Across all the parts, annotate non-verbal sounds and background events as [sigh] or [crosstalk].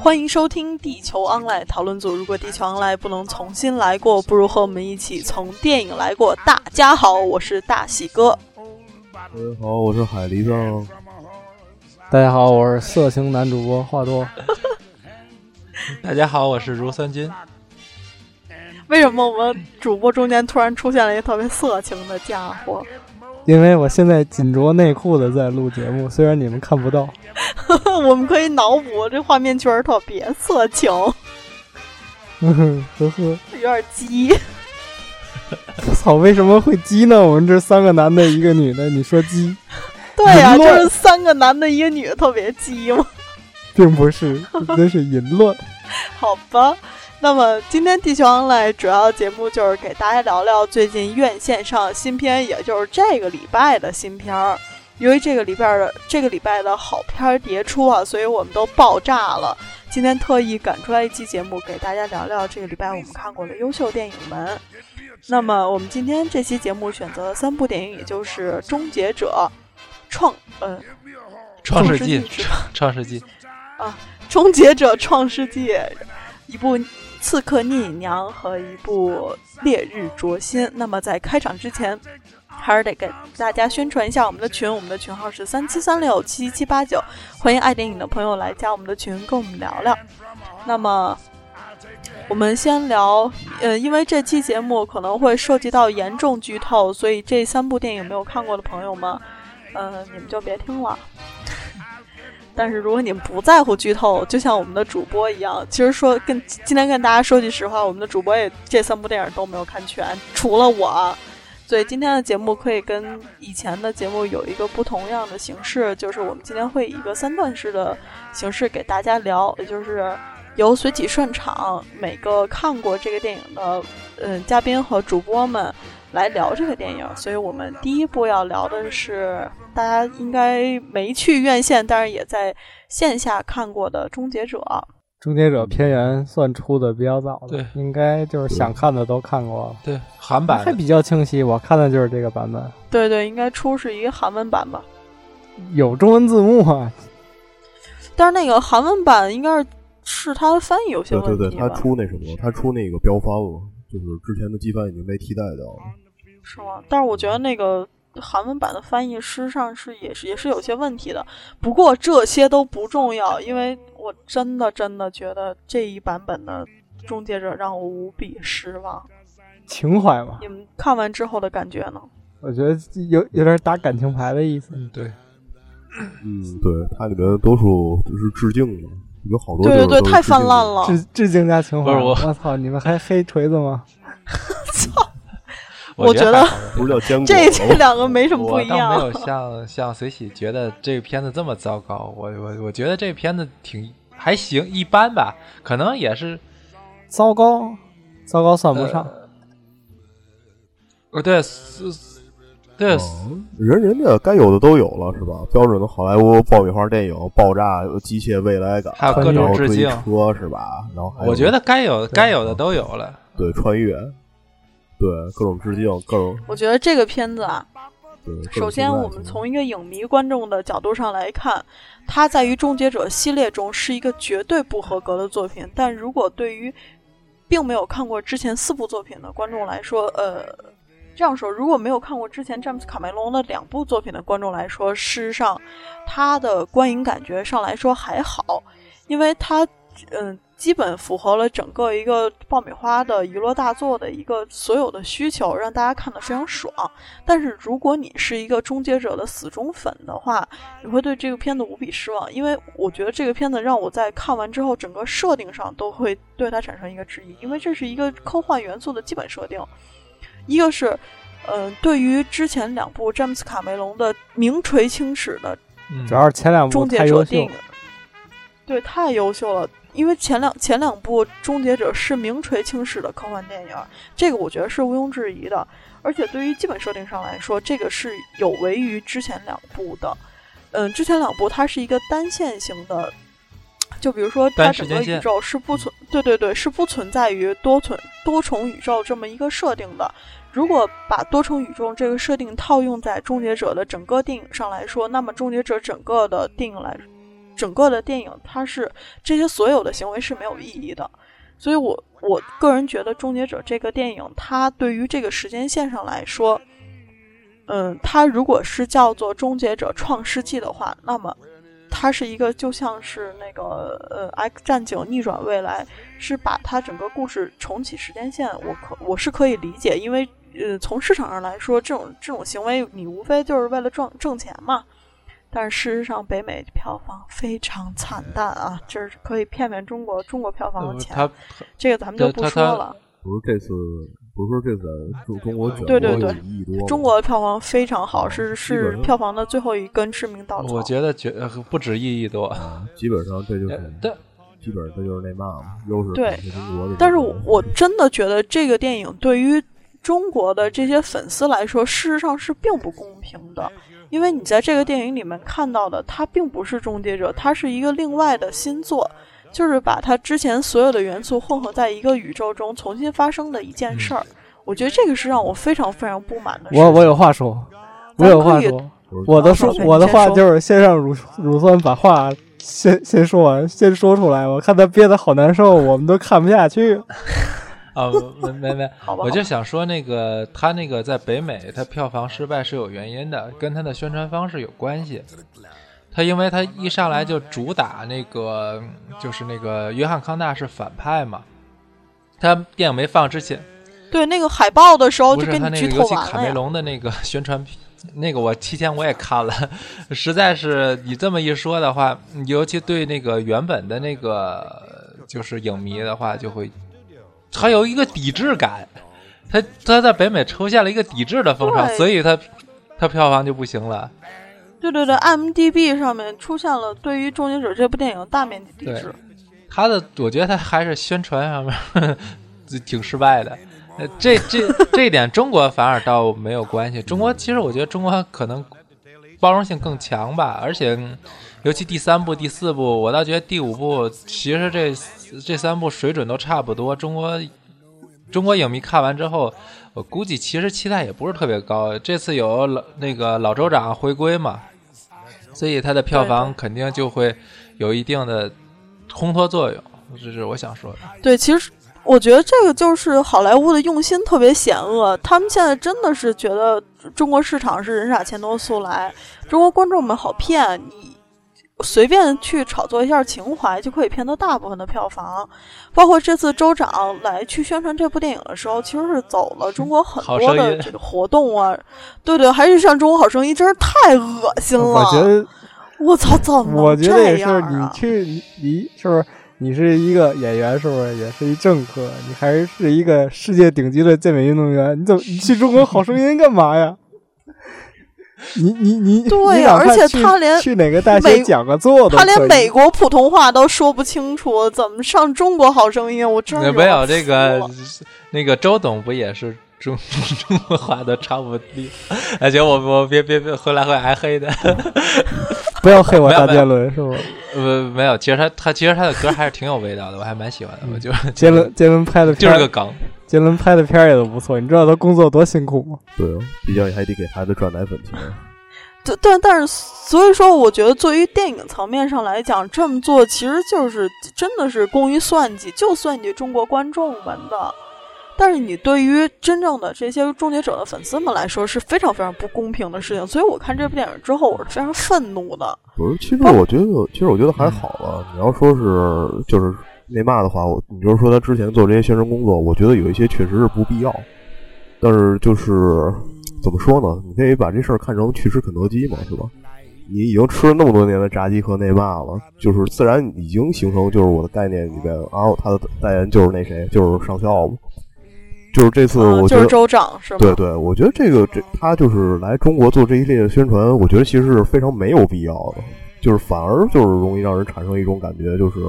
欢迎收听《地球 online》讨论组。如果地球 online 不能重新来过，不如和我们一起从电影来过。大家好，我是大喜哥。大家好，我是海狸子。大家好，我是色情男主播话多。[laughs] 大家好，我是如三金。为什么我们主播中间突然出现了一个特别色情的家伙？因为我现在紧着内裤的在录节目，虽然你们看不到。[laughs] 我们可以脑补，这画面确实特别色情。嗯呵呵，有点鸡。操，为什么会鸡呢？我们这三个男的，一个女的，你说鸡？[laughs] 对呀，就是三个男的，一个女的，特别鸡吗？并不是，那是淫乱。[laughs] 好吧。那么今天地球 online 主要节目就是给大家聊聊最近院线上新片，也就是这个礼拜的新片儿。由于这个礼拜的这个礼拜的好片儿迭出啊，所以我们都爆炸了。今天特意赶出来一期节目，给大家聊聊这个礼拜我们看过的优秀电影们。那么我们今天这期节目选择的三部电影，也就是《终结者》、创呃创世纪、创世纪啊，《终结者》、创世纪一部。刺客聂隐娘和一部烈日灼心。那么在开场之前，还是得给大家宣传一下我们的群，我们的群号是三七三六七七八九，欢迎爱电影的朋友来加我们的群，跟我们聊聊。那么我们先聊，呃，因为这期节目可能会涉及到严重剧透，所以这三部电影没有看过的朋友们，呃，你们就别听了。但是如果你们不在乎剧透，就像我们的主播一样，其实说跟今天跟大家说句实话，我们的主播也这三部电影都没有看全，除了我。所以今天的节目可以跟以前的节目有一个不同样的形式，就是我们今天会以一个三段式的形式给大家聊，也就是由随机顺场每个看过这个电影的嗯嘉宾和主播们。来聊这个电影，所以我们第一部要聊的是大家应该没去院线，但是也在线下看过的《终结者》。《终结者》片源算出的比较早的，对，应该就是想看的都看过了。对，韩版还比较清晰，我看的就是这个版本。对对，应该出是一个韩文版吧？有中文字幕啊，但是那个韩文版应该是是它的翻译有些问题。对对对，它出那什么，它出那个标翻了，就是之前的机翻已经被替代掉了。是吗？但是我觉得那个韩文版的翻译师上是也是也是有些问题的。不过这些都不重要，因为我真的真的觉得这一版本的《终结者》让我无比失望。情怀嘛？你们看完之后的感觉呢？我觉得有有点打感情牌的意思。嗯，对。嗯，对，它里面多数就是致敬的，有好多对对对，太泛滥了。致致敬加情怀。我我操！你们还黑锤子吗？[laughs] [laughs] 操！我觉得不是叫坚果，这这两个没什么不一样。没有像像随喜觉得这个片子这么糟糕。我我我觉得这个片子挺还行，一般吧，可能也是糟糕，糟糕算不上。呃，对，是，对，人人家该有的都有了，是吧？标准的好莱坞爆米花电影，爆炸、机械未来感，还有各种致敬，车是吧？然后我觉得该有该有的都有了。对，穿越。对各种致敬，各种。我觉得这个片子啊，对，首先我们从一个影迷观众的角度上来看，它在于《终结者》系列中是一个绝对不合格的作品。但如果对于并没有看过之前四部作品的观众来说，呃，这样说，如果没有看过之前詹姆斯卡梅隆的两部作品的观众来说，事实上，他的观影感觉上来说还好，因为他，嗯。基本符合了整个一个爆米花的娱乐大作的一个所有的需求，让大家看得非常爽。但是如果你是一个终结者的死忠粉的话，你会对这个片子无比失望，因为我觉得这个片子让我在看完之后，整个设定上都会对它产生一个质疑，因为这是一个科幻元素的基本设定。一个是，嗯，对于之前两部詹姆斯卡梅隆的名垂青史的，主要是前两部太优秀，对，太优秀了。因为前两前两部《终结者》是名垂青史的科幻电影，这个我觉得是毋庸置疑的。而且对于基本设定上来说，这个是有违于之前两部的。嗯，之前两部它是一个单线型的，就比如说它整个宇宙是不存，对对对，是不存在于多存多重宇宙这么一个设定的。如果把多重宇宙这个设定套用在《终结者》的整个电影上来说，那么《终结者》整个的电影来。整个的电影它是这些所有的行为是没有意义的。所以我我个人觉得《终结者》这个电影，它对于这个时间线上来说，嗯，它如果是叫做《终结者创世纪》的话，那么它是一个就像是那个呃《X 战警：逆转未来》，是把它整个故事重启时间线，我可我是可以理解，因为呃从市场上来说，这种这种行为你无非就是为了赚挣钱嘛。但是事实上，北美票房非常惨淡啊，就是可以骗骗中国中国票房的钱。他这个咱们就不说了。不是这次，不是说这次中中国对对对一亿多，中国的票房非常好，是是票房的最后一根致命稻草。我觉得绝不止一亿多，基本上这就是对，基本上这就是那嘛嘛，又是对中国的。但是我真的觉得这个电影对于中国的这些粉丝来说，事实上是并不公平的。因为你在这个电影里面看到的，它并不是终结者，它是一个另外的新作，就是把它之前所有的元素混合在一个宇宙中重新发生的一件事儿。我觉得这个是让我非常非常不满的。我我有话说，我有话说，我的说我的话就是先让乳乳酸把话先先说完，先说出来。我看他憋得好难受，我们都看不下去。啊，没没没，[laughs] 我就想说那个他那个在北美他票房失败是有原因的，跟他的宣传方式有关系。他因为他一上来就主打那个就是那个约翰康纳是反派嘛，他电影没放之前，对那个海报的时候就跟你剧透尤其卡梅隆的那个宣传片，那个我提前我也看了，实在是你这么一说的话，尤其对那个原本的那个就是影迷的话就会。他有一个抵制感，他他在北美出现了一个抵制的风潮，所以他他票房就不行了。对对对，M D B 上面出现了对于《终结者》这部电影大面积抵制。他的，我觉得他还是宣传上面 [laughs] 挺失败的。这这这一点，中国反而倒没有关系。中国其实我觉得中国可能包容性更强吧，而且尤其第三部、第四部，我倒觉得第五部其实这。这三部水准都差不多，中国中国影迷看完之后，我估计其实期待也不是特别高。这次有老那个老州长回归嘛，所以它的票房肯定就会有一定的烘托作用，这是我想说的。对，其实我觉得这个就是好莱坞的用心特别险恶，他们现在真的是觉得中国市场是人傻钱多速来，中国观众们好骗你。随便去炒作一下情怀，就可以骗到大部分的票房。包括这次州长来去宣传这部电影的时候，其实是走了中国很多的这个活动啊。对对，还是上《中国好声音》，真是太恶心了。我觉得，我操，怎么我觉得也是，你去你是不是你是一个演员，是不是也是一政客？你还是一个世界顶级的健美运动员？你怎么你去《中国好声音》干嘛呀？[laughs] 你你你对，而且他连去哪个大学讲个座他连美国普通话都说不清楚，怎么上中国好声音？我真没有这个那个周董不也是中 [laughs] 中国话都差不多？而且我我别别别回来会挨黑的，[laughs] 不要黑我大杰伦是吗？呃，没有，其实他他其实他的歌还是挺有味道的，我还蛮喜欢的。我就杰伦杰伦拍的就是个梗。杰伦拍的片儿也都不错，你知道他工作多辛苦吗？对，毕竟还得给孩子赚奶粉钱。[laughs] 对，但但是，所以说，我觉得作为电影层面上来讲，这么做其实就是真的是功于算计，就算计中国观众们的。但是，你对于真正的这些终结者的粉丝们来说，是非常非常不公平的事情。所以，我看这部电影之后，我是非常愤怒的。不是，其实我觉得，其实我觉得还好了。你要说是就是。那嘛的话，我你就是说他之前做这些宣传工作，我觉得有一些确实是不必要。但是就是怎么说呢？你可以把这事儿看成去吃肯德基嘛，是吧？你已经吃了那么多年的炸鸡和内骂了，就是自然已经形成就是我的概念里边，然后他的代言就是那谁，就是上校嘛。就是这次，我觉得州长是对对，我觉得这个这他就是来中国做这一类的宣传，我觉得其实是非常没有必要的，就是反而就是容易让人产生一种感觉，就是。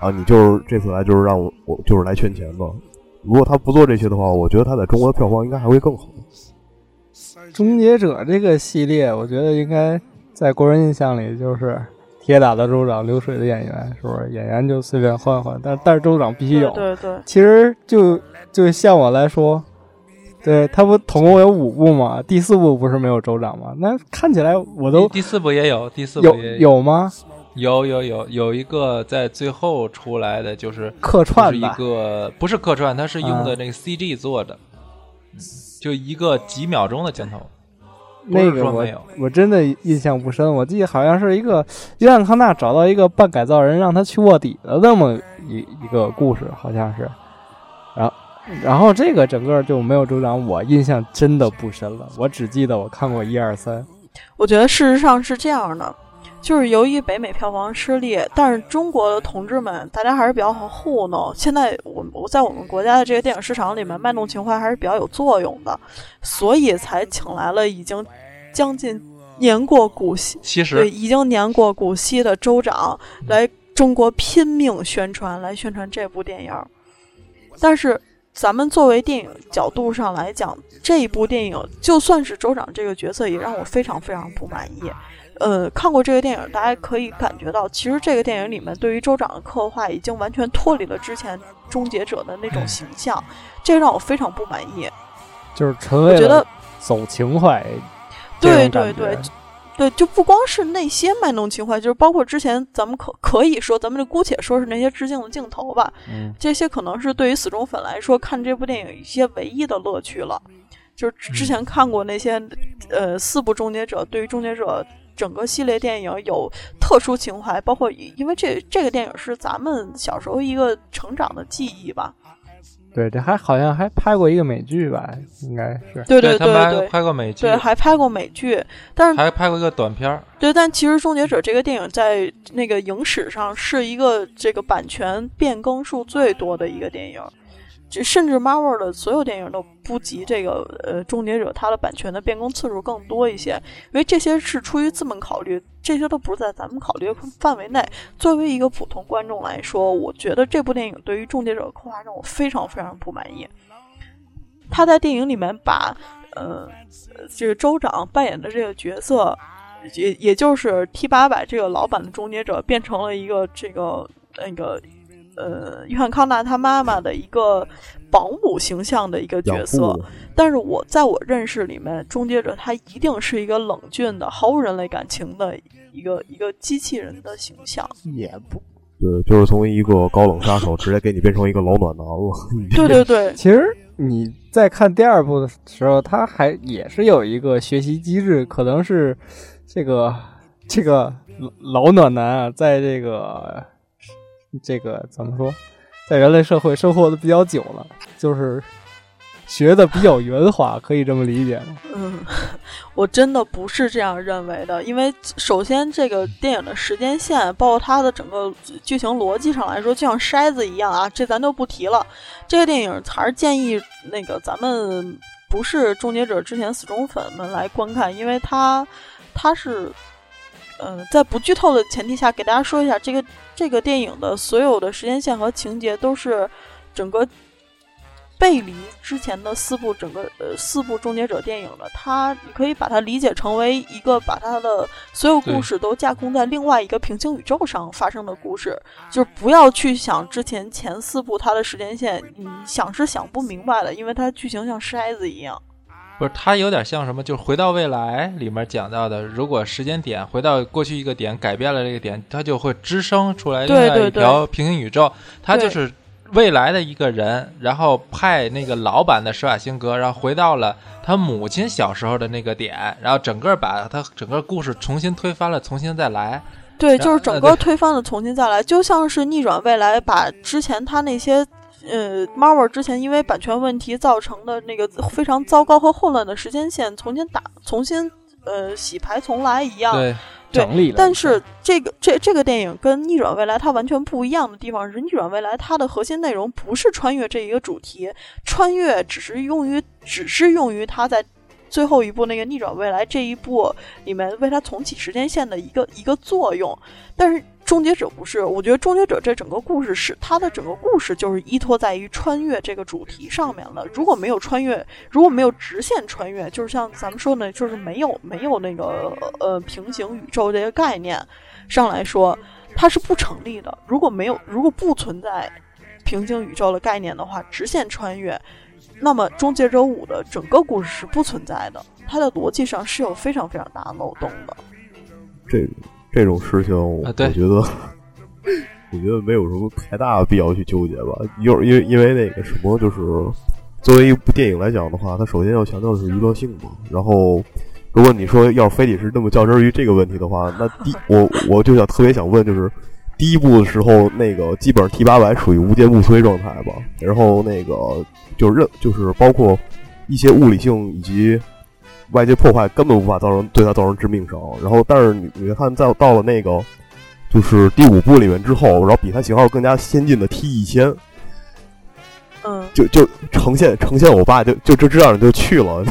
啊，你就是这次来就是让我我就是来圈钱的。如果他不做这些的话，我觉得他在中国的票房应该还会更好。终结者这个系列，我觉得应该在国人印象里就是铁打的州长、流水的演员，是不是？演员就随便换换，但但是州长必须有。对对。其实就就像我来说，对他不总共有五部嘛？第四部不是没有州长吗？那看起来我都第四部也有，第四部有有吗？有有有有一个在最后出来的就是客串一个不是客串，它是用的那个 CG 做的，就一个几秒钟的镜头。那个我我真的印象不深，我记得好像是一个约翰康纳找到一个半改造人，让他去卧底的那么一一个故事，好像是。然后然后这个整个就没有州长，我印象真的不深了，我只记得我看过一二三。我觉得事实上是这样的，就是由于北美票房失利，但是中国的同志们大家还是比较好糊弄。现在我我在我们国家的这个电影市场里面卖弄情怀还是比较有作用的，所以才请来了已经将近年过古稀，[laughs] 对，已经年过古稀的州长来中国拼命宣传，来宣传这部电影。但是。咱们作为电影角度上来讲，这一部电影就算是州长这个角色，也让我非常非常不满意。呃，看过这个电影，大家可以感觉到，其实这个电影里面对于州长的刻画已经完全脱离了之前终结者的那种形 [laughs] 象，这让我非常不满意。就是陈为了走情怀，对对对。对，就不光是那些卖弄情怀，就是包括之前咱们可可以说，咱们就姑且说是那些致敬的镜头吧。嗯，这些可能是对于死忠粉来说看这部电影一些唯一的乐趣了。就是之前看过那些呃四部终结者，对于终结者整个系列电影有特殊情怀，包括因为这这个电影是咱们小时候一个成长的记忆吧。对，这还好像还拍过一个美剧吧，应该是。对对对对，拍过美剧，对，还拍过美剧，但是还拍过一个短片儿。对，但其实《终结者》这个电影在那个影史上是一个这个版权变更数最多的一个电影。就甚至 Marvel 的所有电影都不及这个呃《终结者》它的版权的变更次数更多一些，因为这些是出于资本考虑，这些都不是在咱们考虑范围内。作为一个普通观众来说，我觉得这部电影对于《终结者》的刻画让我非常非常不满意。他在电影里面把呃这个州长扮演的这个角色，也也就是 T 八百这个老版的终结者，变成了一个这个那个。呃，约翰康纳他妈妈的一个保姆形象的一个角色，但是我在我认识里面，终结者他一定是一个冷峻的、毫无人类感情的一个一个机器人的形象。也不对，就是从一个高冷杀手直接给你变成一个老暖男了。[laughs] 对对对，其实你在看第二部的时候，他还也是有一个学习机制，可能是这个这个老暖男啊，在这个。这个怎么说，在人类社会生活的比较久了，就是学的比较圆滑，可以这么理解吗？嗯，我真的不是这样认为的，因为首先这个电影的时间线，包括它的整个剧情逻辑上来说，就像筛子一样啊，这咱就不提了。这个电影还是建议那个咱们不是终结者之前死忠粉们来观看，因为它它是。嗯，在不剧透的前提下，给大家说一下，这个这个电影的所有的时间线和情节都是整个背离之前的四部整个呃四部终结者电影的。它你可以把它理解成为一个把它的所有故事都架空在另外一个平行宇宙上发生的故事，就是不要去想之前前四部它的时间线，你想是想不明白的，因为它剧情像筛子一样。不是，它有点像什么？就是回到未来里面讲到的，如果时间点回到过去一个点，改变了这个点，它就会滋生出来另外一条平行宇宙。它就是未来的一个人，然后派那个老版的施瓦辛格，然后回到了他母亲小时候的那个点，然后整个把他整个故事重新推翻了，重新再来。对，就是整个推翻了，重新再来，就像是逆转未来，把之前他那些。呃，Marvel 之前因为版权问题造成的那个非常糟糕和混乱的时间线，重新打、重新呃洗牌重来一样，对，整理了。但是这个这这个电影跟逆转未来它完全不一样的地方是，逆转未来它的核心内容不是穿越这一个主题，穿越只是用于只是用于它在最后一部那个逆转未来这一部里面为它重启时间线的一个一个作用，但是。终结者不是，我觉得终结者这整个故事是它的整个故事就是依托在于穿越这个主题上面了。如果没有穿越，如果没有直线穿越，就是像咱们说的，就是没有没有那个呃平行宇宙这个概念上来说，它是不成立的。如果没有，如果不存在平行宇宙的概念的话，直线穿越，那么终结者五的整个故事是不存在的，它的逻辑上是有非常非常大的漏洞的。这。这种事情，我对觉得，我觉得没有什么太大的必要去纠结吧。一会儿因为因为那个什么，就是作为一部电影来讲的话，它首先要强调的是娱乐性嘛。然后，如果你说要非得是那么较真于这个问题的话，那第我我就想特别想问，就是第一部的时候，那个基本上 T 八百属于无坚不摧状态吧。然后那个就是认就是包括一些物理性以及。外界破坏根本无法造成对他造成致命伤，然后但是你你看，在到了那个就是第五部里面之后，然后比他型号更加先进的 T 一千，嗯，就就呈现呈现，我爸就就就这样就去了。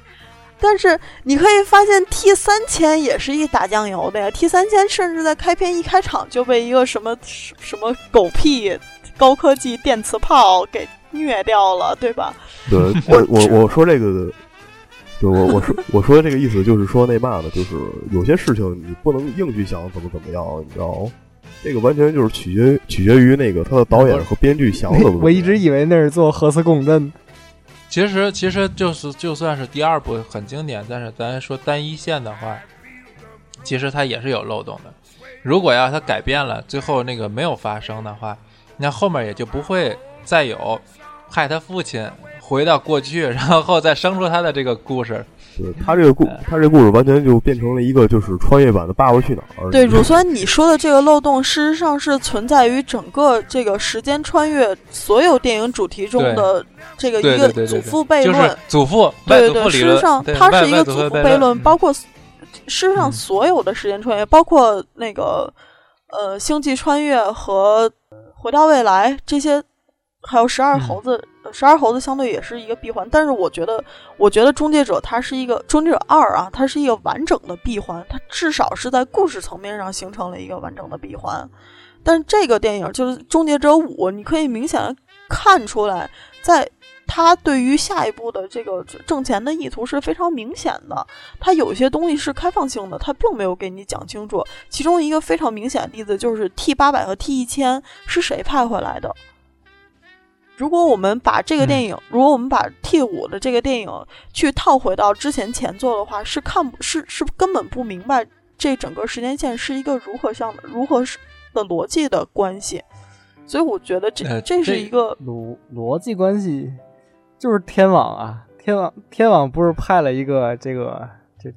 [laughs] 但是你可以发现 T 三千也是一打酱油的呀，T 三千甚至在开篇一开场就被一个什么什么狗屁高科技电磁炮给虐掉了，对吧？对，[laughs] 我我我说这个。就我我说我说的这个意思就是说那嘛呢，就是有些事情你不能硬去想怎么怎么样，你知道这个完全就是取决取决于那个他的导演和编剧想怎么。我一直以为那是做核磁共振。其实其实就是就算是第二部很经典，但是咱说单一线的话，其实它也是有漏洞的。如果要它改变了，最后那个没有发生的话，那后面也就不会再有害他父亲。回到过去，然后再生出他的这个故事。对他这个故，他这个故事完全就变成了一个就是穿越版的《爸爸去哪儿》。对，乳酸，你说的这个漏洞，事实上是存在于整个这个时间穿越所有电影主题中的这个一个祖父悖论。祖父，对对对，事实上它是一个祖父悖论，包括事实上所有的时间穿越，包括那个呃星际穿越和回到未来这些。还有十二猴子，十二猴子相对也是一个闭环，但是我觉得，我觉得终结者它是一个终结者二啊，它是一个完整的闭环，它至少是在故事层面上形成了一个完整的闭环。但是这个电影就是终结者五，你可以明显的看出来，在他对于下一步的这个挣钱的意图是非常明显的。他有些东西是开放性的，他并没有给你讲清楚。其中一个非常明显的例子就是 T 八百和 T 一千是谁派回来的。如果我们把这个电影，如果我们把 T 五的这个电影去套回到之前前作的话，是看不是是根本不明白这整个时间线是一个如何像如何是的逻辑的关系，所以我觉得这这是一个逻逻辑关系，就是天网啊，天网天网不是派了一个这个这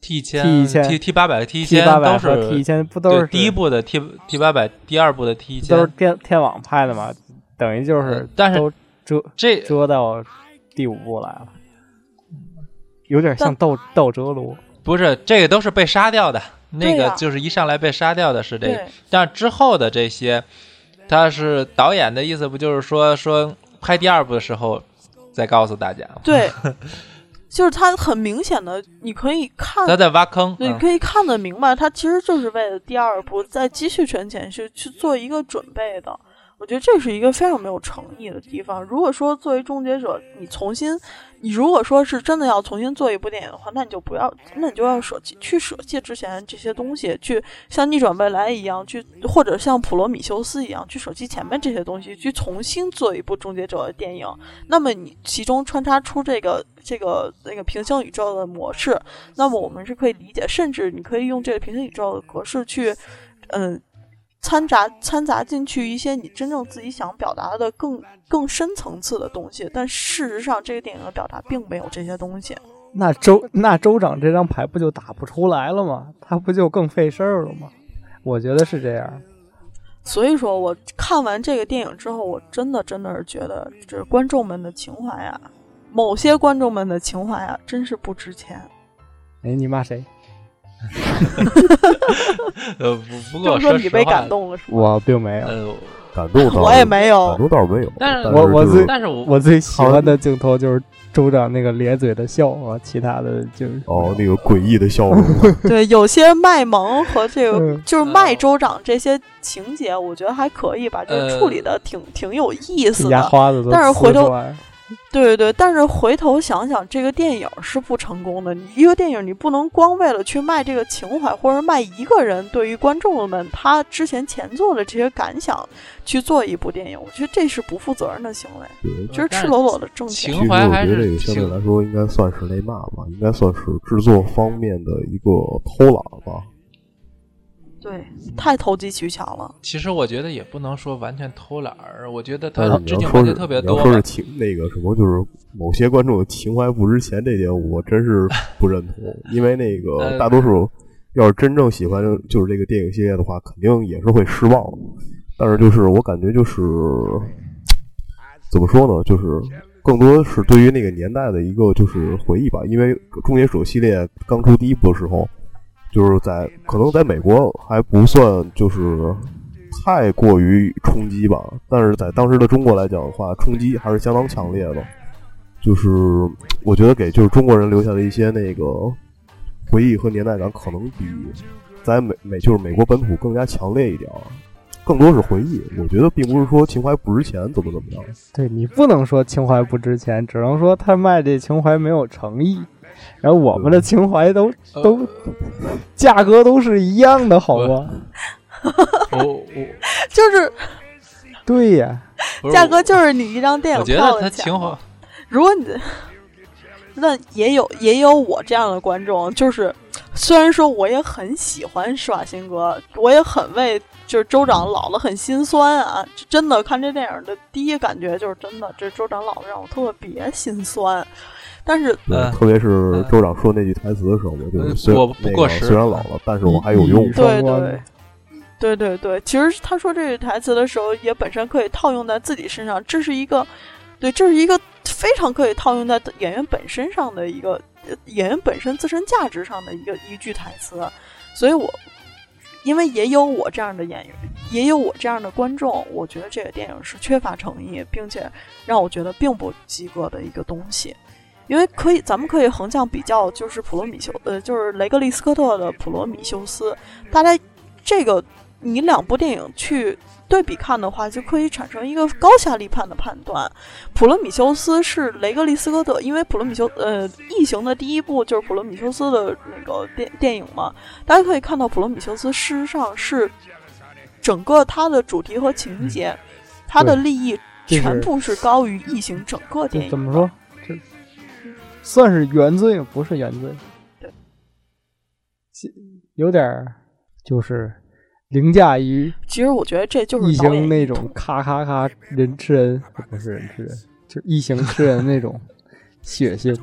T 一千 T 一千 T T 八百 T 千都是 T 一千不都是第一部的 T T 八百，第二部的 T 一千都是天天网派的嘛？等于就是，但是遮这遮到第五部来了，有点像斗斗遮罗。不是，这个都是被杀掉的，那个就是一上来被杀掉的是这个。但之后的这些，他是导演的意思，不就是说说拍第二部的时候再告诉大家？对，[laughs] 就是他很明显的，你可以看他在挖坑，你可以看得明白，他其实就是为了第二部再继续圈钱去去做一个准备的。我觉得这是一个非常没有诚意的地方。如果说作为终结者，你重新，你如果说是真的要重新做一部电影的话，那你就不要，那你就要舍弃，去舍弃之前这些东西，去像逆转未来一样，去或者像普罗米修斯一样，去舍弃前面这些东西，去重新做一部终结者的电影。那么你其中穿插出这个这个那个平行宇宙的模式，那么我们是可以理解，甚至你可以用这个平行宇宙的格式去，嗯。掺杂掺杂进去一些你真正自己想表达的更更深层次的东西，但事实上这个电影的表达并没有这些东西。那州那州长这张牌不就打不出来了吗？他不就更费事儿了吗？我觉得是这样。所以说我看完这个电影之后，我真的真的是觉得，这观众们的情怀啊，某些观众们的情怀啊，真是不值钱。哎，你骂谁？[laughs] 呃，不不过说你被感动了，是我并没有 [laughs] 感动，[laughs] 我也没有，感动倒是没有。但是，我我最但是我我最喜欢的镜头就是州长那个咧嘴的笑啊，其他的就是哦，那个诡异的笑容。对，有些卖萌和这个就是卖州长这些情节，我觉得还可以吧，就是处理的挺挺有意思的。但是回头。对对对，但是回头想想，这个电影是不成功的。你一个电影，你不能光为了去卖这个情怀，或者卖一个人对于观众们他之前前作的这些感想去做一部电影，我觉得这是不负责任的行为，就是赤裸裸的挣钱。情怀还是相对来说应该算是那嘛吧，应该算是制作方面的一个偷懒吧。对，太投机取巧了。其实我觉得也不能说完全偷懒儿，我觉得他致是你要说是敬环节特别你要多。说是情那个什么，就是某些观众的情怀不值钱这点，我真是不认同。因为那个 [laughs] 呃大多数要是真正喜欢就是这个电影系列的话，肯定也是会失望。但是就是我感觉就是怎么说呢，就是更多是对于那个年代的一个就是回忆吧。因为《终结者》系列刚出第一部的时候，就是在可能在美国还不算就是太过于冲击吧，但是在当时的中国来讲的话，冲击还是相当强烈的。就是我觉得给就是中国人留下的一些那个回忆和年代感，可能比在美美就是美国本土更加强烈一点，更多是回忆。我觉得并不是说情怀不值钱，怎么怎么样。对你不能说情怀不值钱，只能说他卖这情怀没有诚意。然后我们的情怀都呃都价格都是一样的，好吗？我我 [laughs] 就是对呀，价格就是你一张电影票得他的钱嘛情怀。如果你那也有也有我这样的观众，就是虽然说我也很喜欢施瓦辛格，我也很为就是州长老了很心酸啊，真的看这电影的第一感觉就是真的这州长老了让我特别心酸，但是特别是州长说那句台词的时候，我就我不那个过时虽然老了，但是我还有用对对对对对，其实他说这句台词的时候，也本身可以套用在自己身上，这是一个，对，这是一个非常可以套用在演员本身上的一个呃演员本身自身价值上的一个一句台词，所以我因为也有我这样的演员，也有我这样的观众，我觉得这个电影是缺乏诚意，并且让我觉得并不及格的一个东西。因为可以，咱们可以横向比较，就是普罗米修，呃，就是雷格利斯科特的《普罗米修斯》，大家这个你两部电影去对比看的话，就可以产生一个高下立判的判断。普罗米修斯是雷格利斯科特，因为普罗米修呃异形的第一部就是普罗米修斯的那个电电影嘛，大家可以看到普罗米修斯事实上是整个它的主题和情节，它的利益全部是高于异形整个电影。怎么说？这算是原罪，不是原罪。对，有点儿就是凌驾于其实我觉得这就是异形那种咔咔咔人吃人，不是人吃人，就是异形吃人那种血腥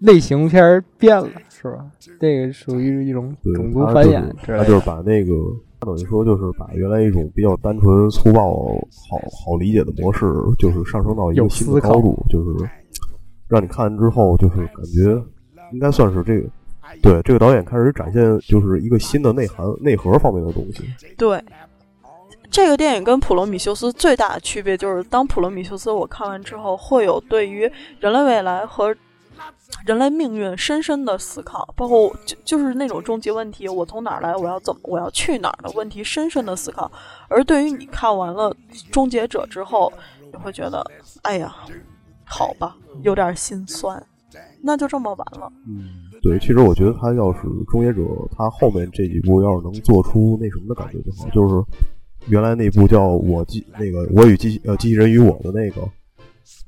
类型片儿变了，是吧？这个属于一种，种族繁他就是衍之类的。他就是把那个，他等于说就是把原来一种比较单纯粗暴、好好理解的模式，就是上升到一有个新的高度，就是让你看完之后，就是感觉应该算是这个，对这个导演开始展现就是一个新的内涵、内核方面的东西。对，这个电影跟《普罗米修斯》最大的区别就是，当《普罗米修斯》我看完之后，会有对于人类未来和人类命运深深的思考，包括就就是那种终极问题：我从哪儿来，我要怎么，我要去哪儿的问题，深深的思考。而对于你看完了《终结者》之后，你会觉得，哎呀，好吧，有点心酸，那就这么完了。嗯，对，其实我觉得他要是终结者，他后面这几部要是能做出那什么的感觉就好，就是原来那部叫我机那个我与机器呃机器人与我的那个，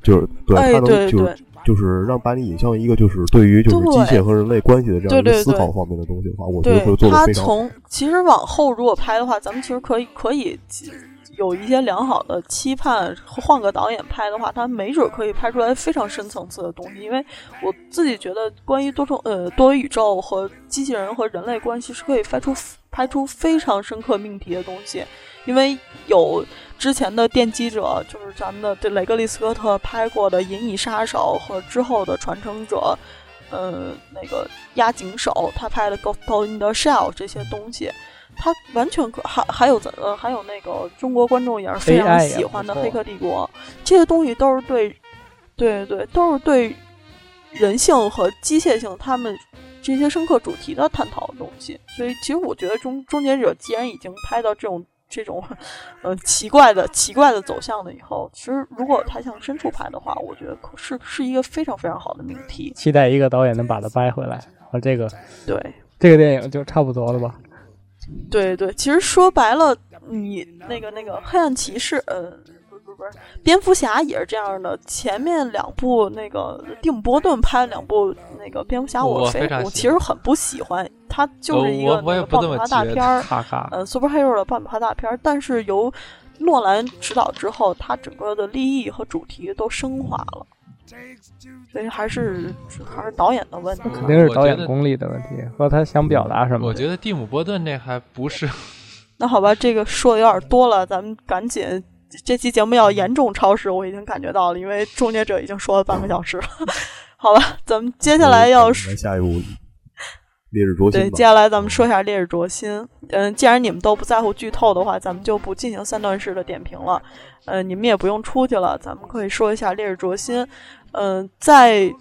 就是对哎，他能就是。就是让把你引向一个就是对于就是机械和人类关系的这样一个思考方面的东西的话，我觉得会做的非常好。从其实往后如果拍的话，咱们其实可以可以有一些良好的期盼，换个导演拍的话，他没准可以拍出来非常深层次的东西。因为我自己觉得，关于多重呃多维宇宙和机器人和人类关系是可以拍出拍出非常深刻命题的东西。因为有之前的奠基者，就是咱们的这雷格利斯科特拍过的《银翼杀手》和之后的《传承者》。呃，那个押井守他拍的《Ghost in the Shell》这些东西，他完全可还还有呃还有那个中国观众也是非常喜欢的《黑客帝国》，这些东西都是对，对对都是对人性和机械性他们这些深刻主题的探讨的东西。所以，其实我觉得终终结者既然已经拍到这种这种 [laughs] 呃奇怪的奇怪的走向了以后，其实如果他向深处拍的话，我觉得可是是一个非常非常好的命题。期待一个导演能把它掰回来，啊，这个对。这个电影就差不多了吧？对对，其实说白了，你那个那个黑暗骑士，呃，不是不是不是？蝙蝠侠也是这样的。前面两部那个蒂姆·波顿拍了两部那个蝙蝠侠，我非我其实很不喜欢，他就是一个爆米花大片儿，呃，superhero 的爆米花大片儿。但是由诺兰指导之后，他整个的立意和主题都升华了。所以还是还是导演的问题，肯定是导演功力的问题和他想表达什么。我觉得蒂姆·波顿这还不是。[laughs] 那好吧，这个说的有点多了，咱们赶紧，这期节目要严重超时，我已经感觉到了，因为终结者已经说了半个小时了。[laughs] 好吧，咱们接下来要说下一步。烈日灼心。对，接下来咱们说一下烈日灼心。嗯，既然你们都不在乎剧透的话，咱们就不进行三段式的点评了。呃，你们也不用出去了，咱们可以说一下烈日灼心。嗯，在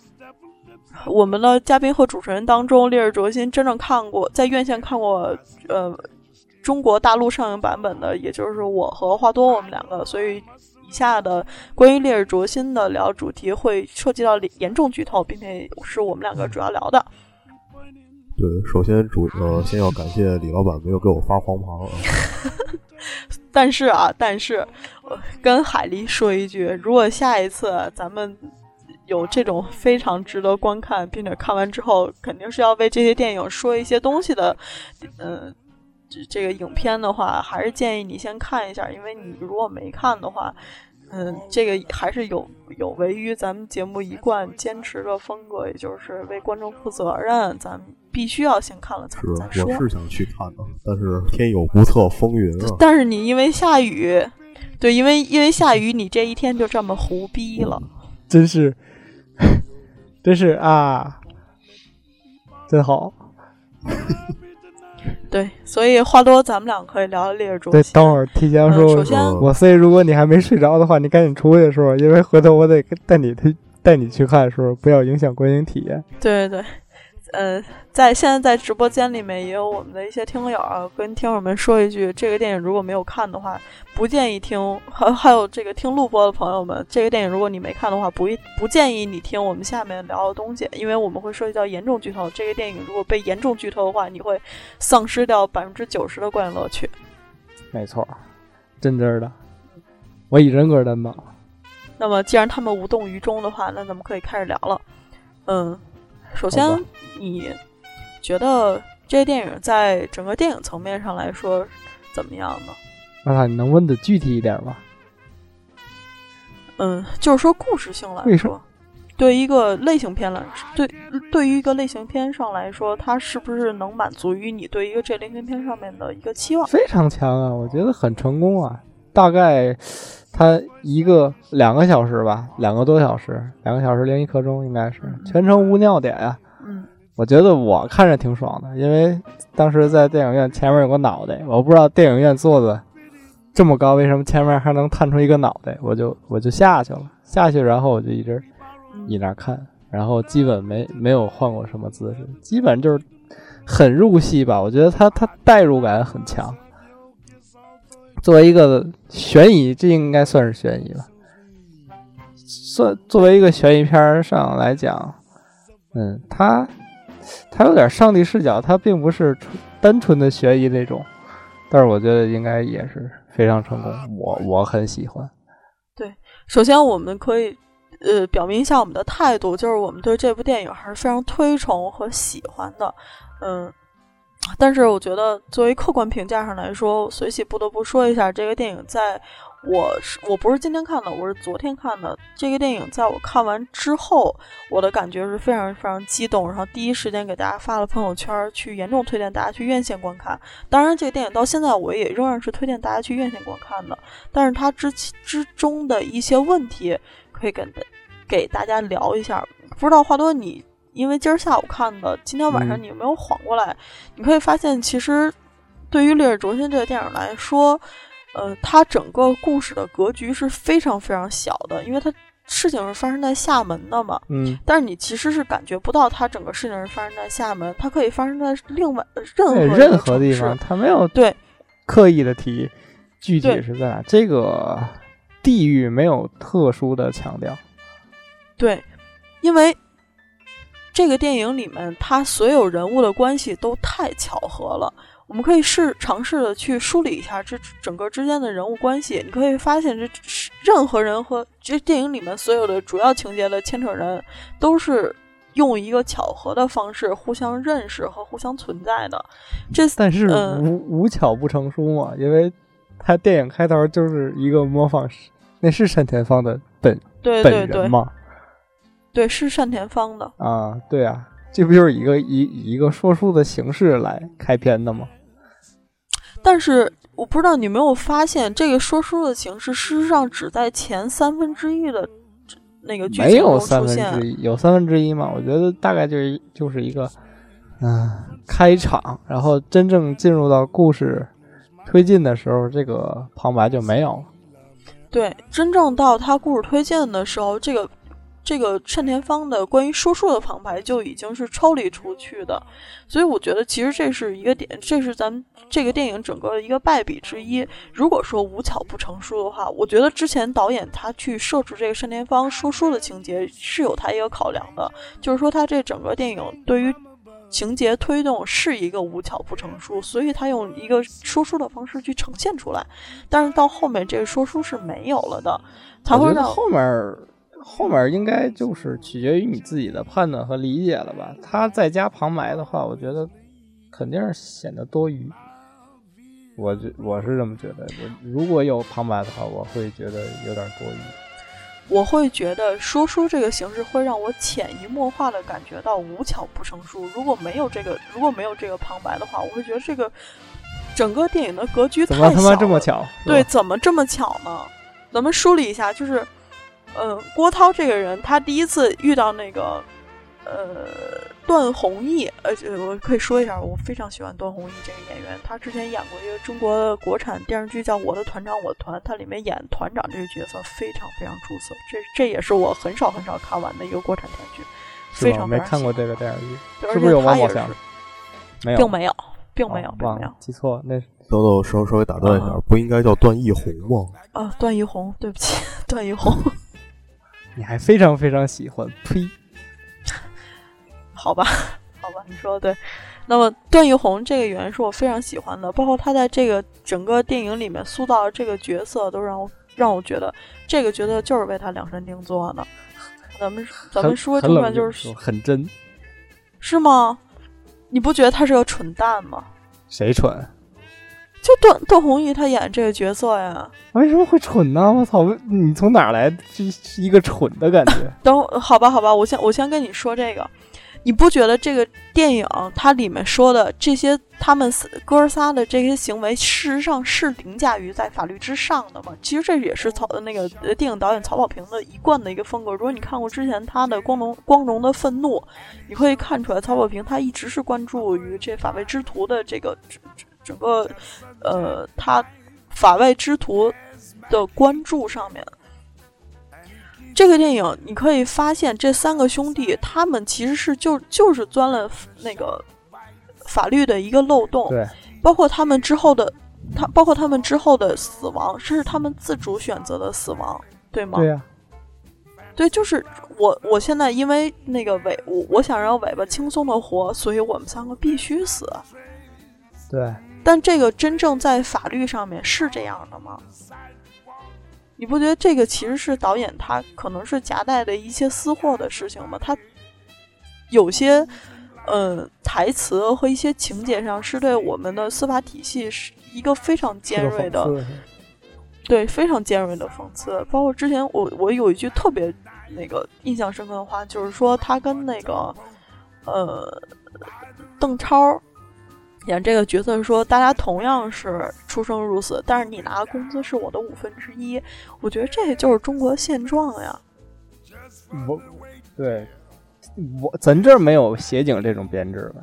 我们的嘉宾和主持人当中，烈日灼心真正看过，在院线看过，呃，中国大陆上映版本的，也就是我和华多我们两个。所以，以下的关于烈日灼心的聊主题会涉及到严重剧透，并且是我们两个主要聊的。对，首先主呃，先要感谢李老板没有给我发黄牌。[laughs] 但是啊，但是我跟海狸说一句，如果下一次咱们有这种非常值得观看，并且看完之后肯定是要为这些电影说一些东西的，嗯，这这个影片的话，还是建议你先看一下，因为你如果没看的话。嗯，这个还是有有违于咱们节目一贯坚持的风格，也就是为观众负责任。咱们必须要先看了才再说。我是想去看的，但是天有不测风云啊。但是你因为下雨，对，因为因为下雨，你这一天就这么胡逼了。真是，真是啊，真好。[laughs] 对，所以话多，咱们俩可以聊聊烈日灼心。对，等会儿提前说，首先，我 C，如果你还没睡着的话，你赶紧出去，的时候？因为回头我得带你去带你去看，是吧？不要影响观影体验。对对对。呃，在现在在直播间里面也有我们的一些听友啊，跟听友们说一句，这个电影如果没有看的话，不建议听。还还有这个听录播的朋友们，这个电影如果你没看的话，不不建议你听我们下面聊的东西，因为我们会涉及到严重剧透。这个电影如果被严重剧透的话，你会丧失掉百分之九十的观影乐趣。没错，真真的，我以人格担保。那么既然他们无动于衷的话，那咱们可以开始聊了。嗯。首先，你觉得这个电影在整个电影层面上来说怎么样呢？啊，你能问的具体一点吗？嗯，就是说故事性来说，对一个类型片来，对对于一个类型片上来说，它是不是能满足于你对一个这类型片上面的一个期望？非常强啊，我觉得很成功啊，大概。它一个两个小时吧，两个多小时，两个小时零一刻钟，应该是全程无尿点啊。嗯，我觉得我看着挺爽的，因为当时在电影院前面有个脑袋，我不知道电影院坐的这么高，为什么前面还能探出一个脑袋，我就我就下去了，下去然后我就一直你那看，然后基本没没有换过什么姿势，基本就是很入戏吧。我觉得他他代入感很强。作为一个悬疑，这应该算是悬疑吧。算作为一个悬疑片上来讲，嗯，它它有点上帝视角，它并不是单纯的悬疑那种。但是我觉得应该也是非常成功，我我很喜欢。对，首先我们可以呃表明一下我们的态度，就是我们对这部电影还是非常推崇和喜欢的，嗯。但是我觉得，作为客观评价上来说，随喜不得不说一下，这个电影在我是我不是今天看的，我是昨天看的。这个电影在我看完之后，我的感觉是非常非常激动，然后第一时间给大家发了朋友圈，去严重推荐大家去院线观看。当然，这个电影到现在我也仍然是推荐大家去院线观看的。但是它之之中的一些问题，可以跟给大家聊一下。不知道华多你。因为今儿下午看的，今天晚上你有没有缓过来？你可以发现，其实对于《烈日灼心》这个电影来说，呃，它整个故事的格局是非常非常小的，因为它事情是发生在厦门的嘛。嗯。但是你其实是感觉不到它整个事情是发生在厦门，它可以发生在另外任何任何地方，它没有对刻意的提具体是在哪，这个地域没有特殊的强调。对，因为。这个电影里面，他所有人物的关系都太巧合了。我们可以试尝试的去梳理一下这整个之间的人物关系。你可以发现，这任何人和这电影里面所有的主要情节的牵扯人，都是用一个巧合的方式互相认识和互相存在的。这但是嗯无无巧不成书嘛，因为他电影开头就是一个模仿，那是单田芳的本本对对对人嘛？对，是单田芳的。啊，对啊，这不就是一个以以一个说书的形式来开篇的吗？但是我不知道你有没有发现，这个说书的形式事实上只在前三分之一的那个剧没情中有三分出现。之一，有三分之一吗？我觉得大概就是就是一个，嗯、开场，然后真正进入到故事推进的时候，这个旁白就没有了。对，真正到他故事推荐的时候，这个这个单田芳的关于说书的旁白就已经是抽离出去的，所以我觉得其实这是一个点，这是咱们这个电影整个的一个败笔之一。如果说无巧不成书的话，我觉得之前导演他去设置这个单田芳说书的情节是有他一个考量的，就是说他这整个电影对于。情节推动是一个无巧不成书，所以他用一个说书的方式去呈现出来。但是到后面这个说书是没有了的，才我会让后面儿后面应该就是取决于你自己的判断和理解了吧。他在加旁白的话，我觉得肯定是显得多余。我觉我是这么觉得，我如果有旁白的话，我会觉得有点多余。我会觉得说书这个形式会让我潜移默化的感觉到无巧不成书。如果没有这个，如果没有这个旁白的话，我会觉得这个整个电影的格局太小了。怎么他妈这么巧？对，，怎么这么巧呢？咱们梳理一下，就是，呃，郭涛这个人，他第一次遇到那个，呃，段宏毅，呃，这我可以说一下，我非常喜欢段宏毅这个演员，他之前演过一个中国的国产电视剧叫《我的团长我的团》，他里面演团长这个角色非常非常出色，这这也是我很少很少看完的一个国产电视剧，非常？没看过这个电视剧，对是不是有他也王宝强是？没有，并没有，并没有，哦并没有，记错，那是豆豆稍稍微打断一下啊，不应该叫段奕宏吗？啊，段奕宏，对不起，[laughs] 段奕宏。你还非常非常喜欢，呸！[laughs] 好吧，好吧，你说的对。那么段奕宏这个演员是我非常喜欢的，包括他在这个整个电影里面塑造的这个角色，都让我让我觉得这个角色就是为他量身定做的。咱们咱们说正很冷静传就是很真，是吗？你不觉得他是个蠢蛋吗？谁蠢？就段段宏毅他演这个角色呀，为什么会蠢呢？我操！你从哪儿来这是一个蠢的感觉？[laughs] 等会好吧，好吧，我先我先跟你说这个，你不觉得这个电影它里面说的这些他们哥仨的这些行为，事实上是凌驾于在法律之上的吗？其实这也是曹那个呃电影导演曹保平的一贯的一个风格。如果你看过之前他的《光荣光荣的愤怒》，你会看出来曹保平他一直是关注于这法外之徒的这个整整个呃他法外之徒的关注上面。这个电影你可以发现，这三个兄弟他们其实是就就是钻了那个法律的一个漏洞，对，包括他们之后的他，包括他们之后的死亡这是他们自主选择的死亡，对吗？对呀、对，就是我，我现在因为那个尾，我我想让尾巴轻松的活，所以我们三个必须死。对，但这个真正在法律上面是这样的吗？你不觉得这个其实是导演他可能是夹带的一些私货的事情吗？他有些呃台词和一些情节上是对我们的司法体系是一个非常尖锐的对，非常尖锐的讽刺。包括之前我我有一句特别那个印象深刻的话，就是说他跟那个呃邓超演这个角色说，大家同样是出生入死，但是你拿的工资是我的五分之一。我觉得这就是中国现状呀。我对我咱这儿没有协警这种编制吧？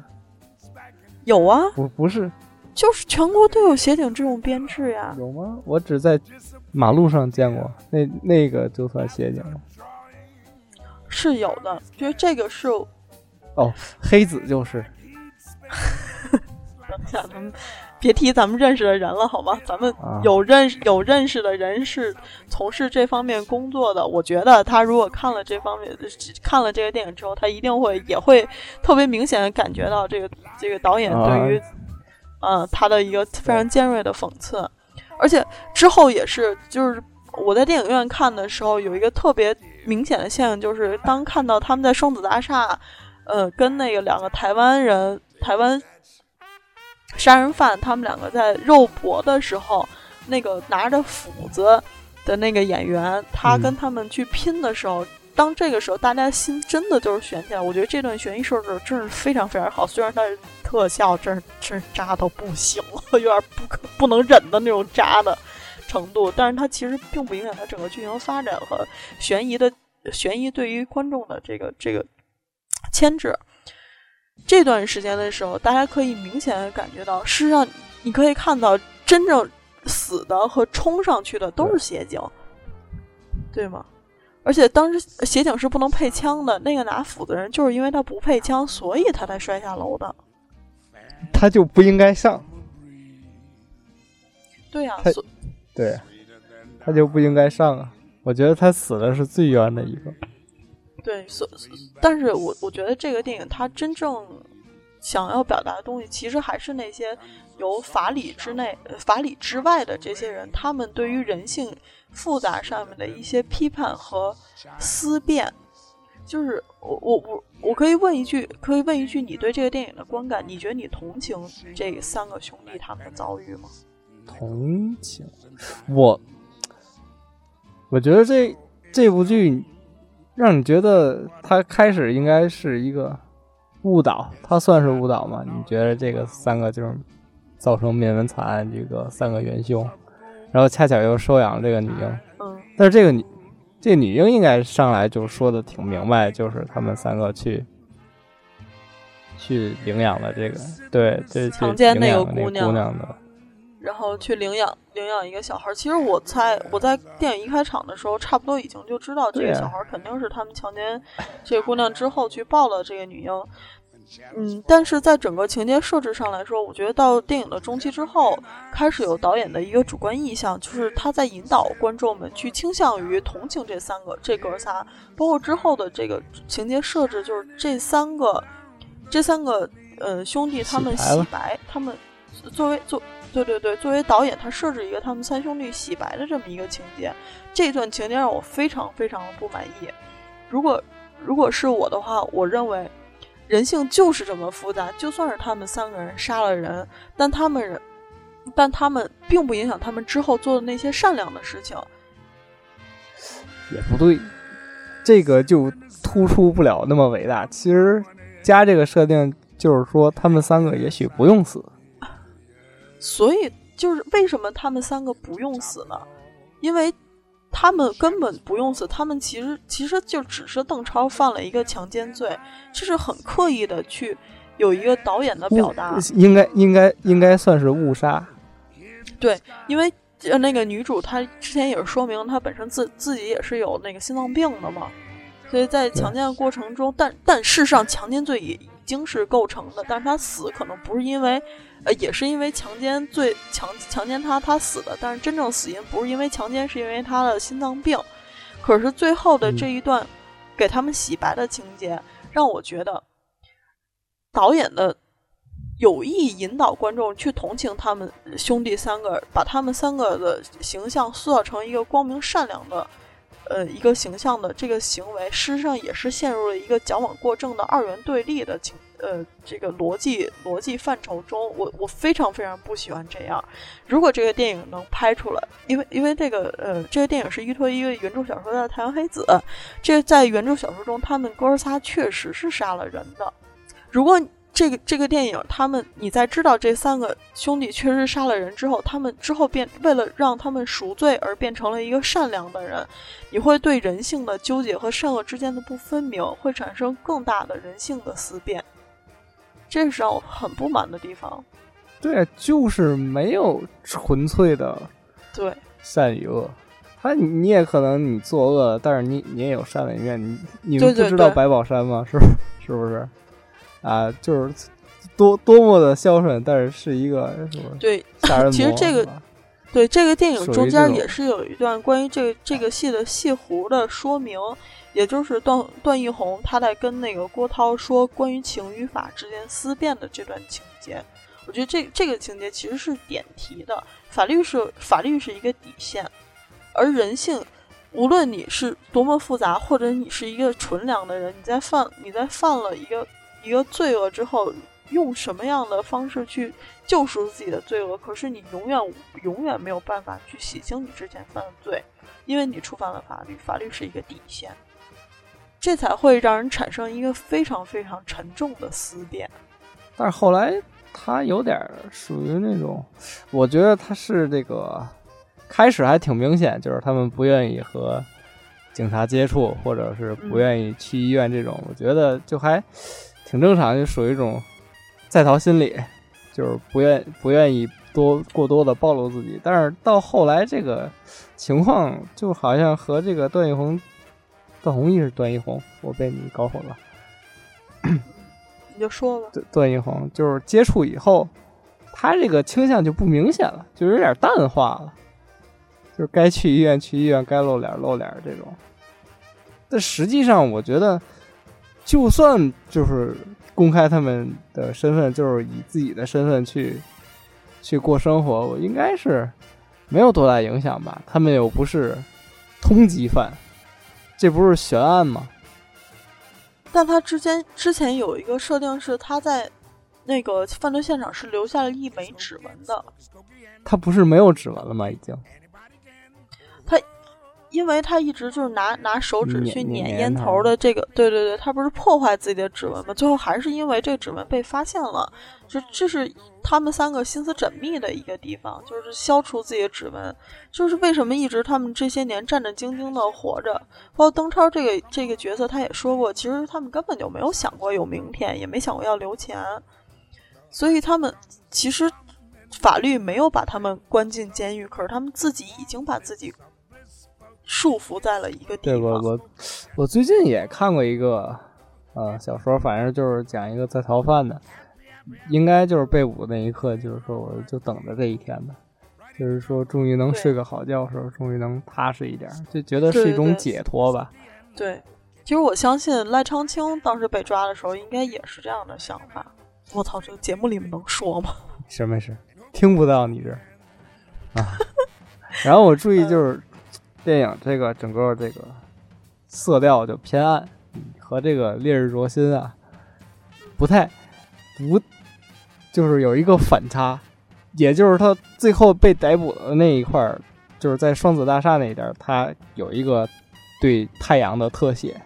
有啊，不不是就是全国都有协警这种编制呀。有吗？我只在马路上见过，那那个就算协警了。是有的，觉得这个是哦，黑子就是 [laughs] 下，咱们别提咱们认识的人了，好吗？咱们啊有认识有认识的人是从事这方面工作的。我觉得他如果看了这方面看了这个电影之后，他一定会也会特别明显的感觉到这个这个导演对于嗯，他的一个非常尖锐的讽刺，而且之后也是，就是我在电影院看的时候，有一个特别明显的现象，就是当看到他们在双子大厦，呃，跟那个两个台湾人、台湾杀人犯，他们两个在肉搏的时候，那个拿着斧子的那个演员，他跟他们去拼的时候。当这个时候，大家心真的就是悬起来。我觉得这段悬疑设置真是非常非常好，虽然它特效真是真是渣到不行了，有点不可不能忍的那种渣的程度，但是它其实并不影响它整个剧情发展和悬疑的悬疑对于观众的这个这个牵制。这段时间的时候，大家可以明显的感觉到，事实上你可以看到，真正死的和冲上去的都是协警，对吗？而且当时协警是不能配枪的，那个拿斧子人就是因为他不配枪，所以他才摔下楼的。他就不应该上。对呀，对，他就不应该上啊！我觉得他死的是最冤的一个。对，所但是我我觉得这个电影它真正想要表达的东西，其实还是那些由法理之内、法理之外的这些人，他们对于人性。复杂上面的一些批判和思辨，就是我我我我可以问一句，可以问一句，你对这个电影的观感，你觉得你同情这三个兄弟他们的遭遇吗？同情，我我觉得这这部剧让你觉得他开始应该是一个误导，他算是误导吗？你觉得这个三个就是造成灭门惨案这个三个元凶？然后恰巧又收养了这个女婴，嗯，但是这个女，这女婴应该上来就说的挺明白，就是他们三个去，去领养了这个，对，这强奸那个姑娘的，然后去领养领养一个小孩。其实我猜我在电影一开场的时候，差不多已经就知道这个小孩肯定是他们强奸这个姑娘之后去抱了这个女婴。嗯，但是在整个情节设置上来说，我觉得到电影的中期之后，开始有导演的一个主观意向，就是他在引导观众们去倾向于同情这三个这哥仨，包括之后的这个情节设置，就是这三个这三个呃兄弟他们洗白，他们作为作对对对，作为导演他设置一个他们三兄弟洗白的这么一个情节，这段情节让我非常非常的不满意。如果如果是我的话，我认为。人性就是这么复杂，就算是他们三个人杀了人，但他们人，但他们并不影响他们之后做的那些善良的事情。也不对，这个就突出不了那么伟大。其实加这个设定，就是说他们三个也许不用死。所以就是为什么他们三个不用死呢？因为。他们根本不用死，他们其实其实就只是邓超犯了一个强奸罪，这是很刻意的去有一个导演的表达，应该应该应该算是误杀。对，因为那个女主她之前也是说明她本身自自己也是有那个心脏病的嘛，所以在强奸的过程中，但但事实上强奸罪也已经是构成的，但是她死可能不是因为。呃，也是因为强奸罪强强奸他，他死的。但是真正死因不是因为强奸，是因为他的心脏病。可是最后的这一段给他们洗白的情节，让我觉得导演的有意引导观众去同情他们兄弟三个，把他们三个的形象塑造成一个光明善良的呃一个形象的这个行为，事实上也是陷入了一个矫枉过正的二元对立的情。呃，这个逻辑逻辑范畴中，我我非常非常不喜欢这样。如果这个电影能拍出来，因为因为这个呃，这个电影是依托一个原著小说的《太阳黑子》，这在原著小说中，他们哥仨确实是杀了人的。如果这个这个电影，他们你在知道这三个兄弟确实杀了人之后，他们之后变为了让他们赎罪而变成了一个善良的人，你会对人性的纠结和善恶之间的不分明会产生更大的人性的思辨。这是让我很不满的地方。对，就是没有纯粹的对善与恶。他你也可能你作恶，但是你你也有善的一面。你你们不知道白宝山吗？[laughs] 是是不是？啊，就是多多么的孝顺，但是是一个是不是？对，其实这个对这个电影中间也是有一段关于这个这个戏的戏弧的说明。也就是段段奕宏他在跟那个郭涛说关于情与法之间思辨的这段情节，我觉得这这个情节其实是点题的，法律是法律是一个底线，而人性，无论你是多么复杂，或者你是一个纯良的人，你在犯你在犯了一个一个罪恶之后，用什么样的方式去救赎自己的罪恶？可是你永远永远没有办法去洗清你之前犯的罪，因为你触犯了法律，法律是一个底线。这才会让人产生一个非常非常沉重的思辨。但是后来他有点属于那种，我觉得他是这个开始还挺明显，就是他们不愿意和警察接触，或者是不愿意去医院这种，我觉得就还挺正常，就属于一种在逃心理，就是不愿不愿意多过多的暴露自己。但是到后来这个情况就好像和这个段奕宏。段宏毅是段奕宏，我被你搞混了。你就说吧。段段奕宏就是接触以后，他这个倾向就不明显了，就有点淡化了，就是该去医院去医院，该露脸露脸这种。但实际上，我觉得，就算就是公开他们的身份，就是以自己的身份去去过生活，我应该是没有多大影响吧。他们又不是通缉犯。这不是悬案吗？但他之间之前有一个设定是他在那个犯罪现场是留下了一枚指纹的。他不是没有指纹了吗？已经。他。因为他一直就是拿拿手指去捻烟头的这个，对对对，他不是破坏自己的指纹吗？最后还是因为这个指纹被发现了，这这是他们三个心思缜密的一个地方，就是消除自己的指纹。就是为什么一直他们这些年战战兢兢的活着？包括邓超这个这个角色，他也说过，其实他们根本就没有想过有明天，也没想过要留钱，所以他们其实法律没有把他们关进监狱，可是他们自己已经把自己。束缚在了一个地方。对我我我最近也看过一个呃小说，反正就是讲一个在逃犯的，应该就是被捕那一刻，就是说我就等着这一天吧，就是说终于能睡个好觉的时候，终于能踏实一点，就觉得是一种解脱吧。对，其实我相信赖昌青当时被抓的时候，应该也是这样的想法。我操，这个节目里面能说吗？是没事，听不到你这啊。然后我注意就是。电影这个整个这个色调就偏暗，和这个《烈日灼心》啊不太不就是有一个反差，也就是他最后被逮捕的那一块儿，就是在双子大厦那一点，他有一个对太阳的特写，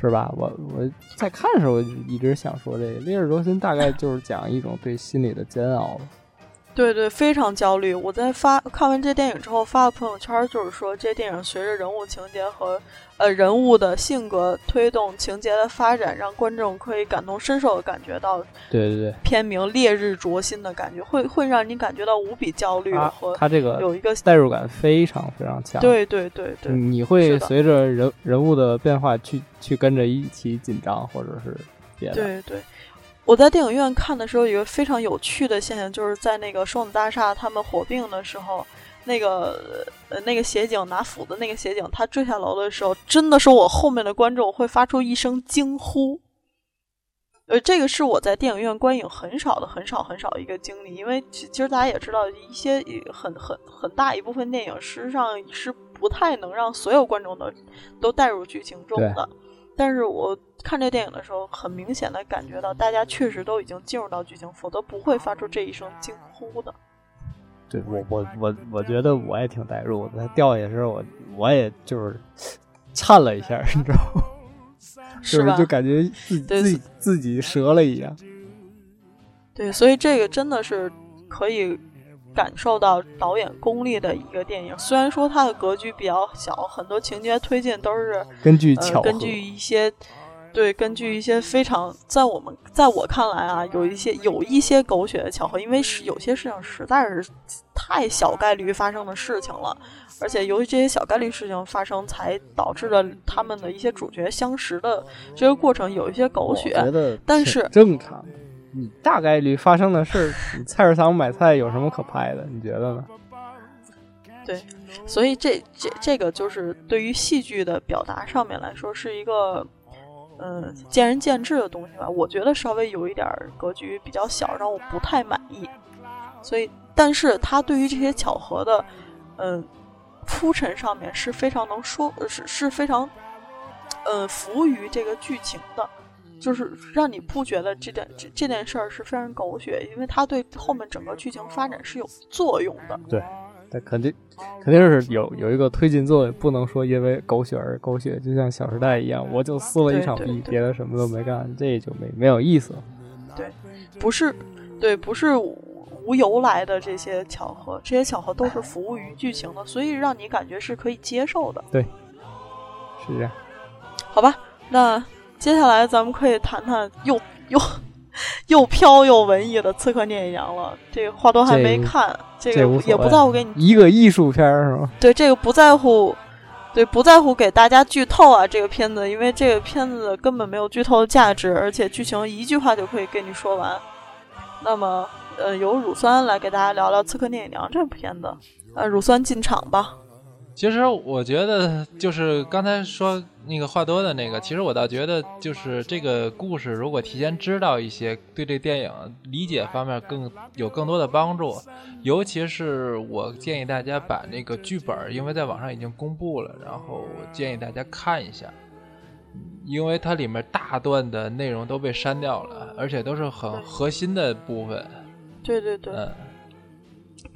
是吧？我我在看的时候一直想说，这个《烈日灼心》大概就是讲一种对心理的煎熬。对对，非常焦虑。我在发看完这电影之后发了朋友圈，就是说这电影随着人物情节和呃人物的性格推动情节的发展，让观众可以感同身受的感觉到，对对对，片名《烈日灼心》的感觉，会会让你感觉到无比焦虑和他这个有一个代入感非常非常强。对对对对，你会随着人人物的变化去去跟着一起紧张，或者是别的。对对。我在电影院看的时候，有一个非常有趣的现象，就是在那个双子大厦他们火并的时候，那个呃那个协警拿斧子，那个协警他坠下楼的时候，真的是我后面的观众会发出一声惊呼。呃，这个是我在电影院观影很少的、很少、很少一个经历，因为其实大家也知道，一些很很很大一部分电影，事实上是不太能让所有观众都都带入剧情中的。但是我看这电影的时候，很明显的感觉到大家确实都已经进入到剧情，否则不会发出这一声惊呼的。对我，我，我，我觉得我也挺代入的。掉下去时候，我我也就是颤了一下，你知道吗？[laughs] 是吧？就感觉自己自己自己折了一样。对，所以这个真的是可以。感受到导演功力的一个电影，虽然说它的格局比较小，很多情节推进都是根据巧根据一些对，根据一些非常在我们在我看来啊，有一些有一些狗血的巧合，因为是有些事情实在是太小概率发生的事情了，而且由于这些小概率事情发生，才导致了他们的一些主角相识的这个过程有一些狗血，但是正常。你大概率发生的事，你菜市场买菜有什么可拍的？你觉得呢？[laughs] 对，所以这这这个就是对于戏剧的表达上面来说，是一个嗯，见仁见智的东西吧。我觉得稍微有一点格局比较小，让我不太满意。所以，但是他对于这些巧合的，嗯，铺陈上面是非常能说，是是非常，嗯，服务于这个剧情的，就是让你不觉得这件这这件事儿是非常狗血，因为他对后面整个剧情发展是有作用的。对。那肯定肯定是有有一个推进作用，不能说因为狗血而狗血，就像《小时代》一样，我就撕了一场逼，别的什么都没干，这就没没有意思。对，不是，对，不是无由来的这些巧合，这些巧合都是服务于剧情的，所以让你感觉是可以接受的。对，是这样。好吧，那接下来咱们可以谈谈又又。[laughs] 又飘又文艺的《刺客聂隐娘》了，这个话都还没看，这个也不在乎给你一个艺术片是吗？对，这个不在乎，对不在乎给大家剧透啊，这个片子，因为这个片子根本没有剧透的价值，而且剧情一句话就可以跟你说完。那么，呃，由乳酸来给大家聊聊《刺客聂隐娘》这部片子，呃，乳酸进场吧。其实我觉得，就是刚才说那个话多的那个，其实我倒觉得，就是这个故事如果提前知道一些，对这电影理解方面更有更多的帮助。尤其是我建议大家把那个剧本，因为在网上已经公布了，然后建议大家看一下，因为它里面大段的内容都被删掉了，而且都是很核心的部分。对对对。嗯。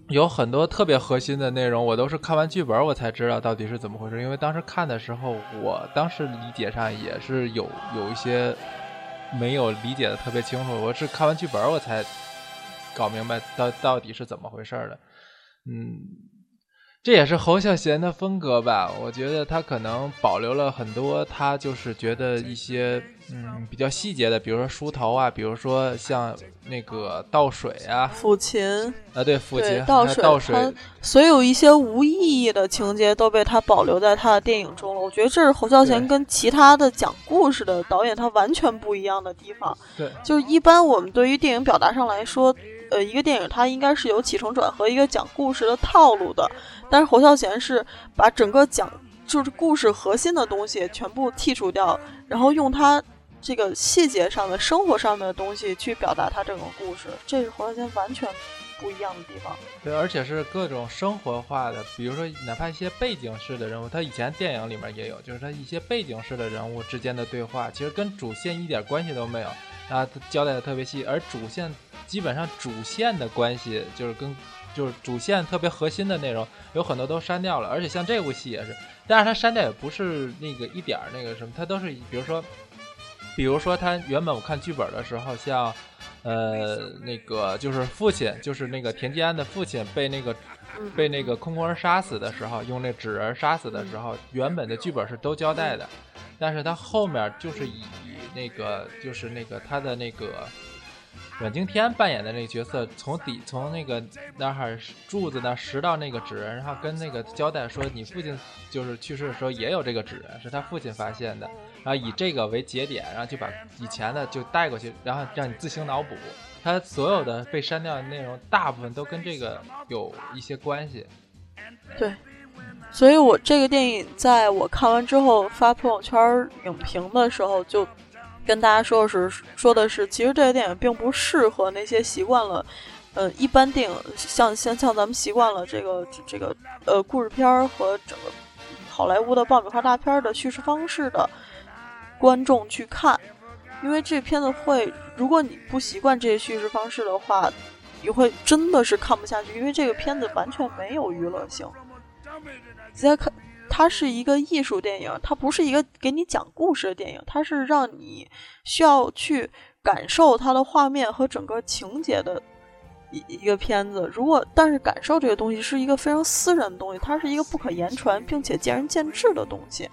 有很多特别核心的内容，我都是看完剧本我才知道到底是怎么回事。因为当时看的时候，我当时理解上也是有有一些没有理解的特别清楚。我是看完剧本我才搞明白到到底是怎么回事的。嗯。这也是侯孝贤的风格吧？我觉得他可能保留了很多，他就是觉得一些嗯比较细节的，比如说梳头啊，比如说像那个倒水啊，抚琴啊，对，抚琴倒水，倒水，所有一些无意义的情节都被他保留在他的电影中了。我觉得这是侯孝贤跟其他的讲故事的导演他完全不一样的地方。对，就是一般我们对于电影表达上来说。呃，一个电影它应该是有起承转合，一个讲故事的套路的。但是侯孝贤是把整个讲就是故事核心的东西全部剔除掉，然后用他这个细节上的生活上面的东西去表达他这个故事，这是侯孝贤完全不一样的地方。对，而且是各种生活化的，比如说哪怕一些背景式的人物，他以前电影里面也有，就是他一些背景式的人物之间的对话，其实跟主线一点关系都没有。啊，交代的特别细，而主线基本上主线的关系就是跟就是主线特别核心的内容有很多都删掉了，而且像这部戏也是，但是它删掉也不是那个一点儿那个什么，它都是比如说，比如说它原本我看剧本的时候，像呃那个就是父亲就是那个田季安的父亲被那个被那个空空人杀死的时候，用那纸人杀死的时候，原本的剧本是都交代的，但是他后面就是以。那个就是那个他的那个阮经天扮演的那个角色，从底从那个那儿柱子那拾到那个纸人，然后跟那个交代说，你父亲就是去世的时候也有这个纸人，是他父亲发现的，然后以这个为节点，然后就把以前的就带过去，然后让你自行脑补。他所有的被删掉的内容，大部分都跟这个有一些关系。对，所以我这个电影在我看完之后发朋友圈影评的时候就。跟大家说的是，说的是，其实这个电影并不适合那些习惯了，呃，一般电影像像像咱们习惯了这个这个呃故事片儿和整个好莱坞的爆米花大片的叙事方式的观众去看，因为这片子会，如果你不习惯这些叙事方式的话，你会真的是看不下去，因为这个片子完全没有娱乐性。直接看。它是一个艺术电影，它不是一个给你讲故事的电影，它是让你需要去感受它的画面和整个情节的一一个片子。如果但是感受这个东西是一个非常私人的东西，它是一个不可言传并且见仁见智的东西。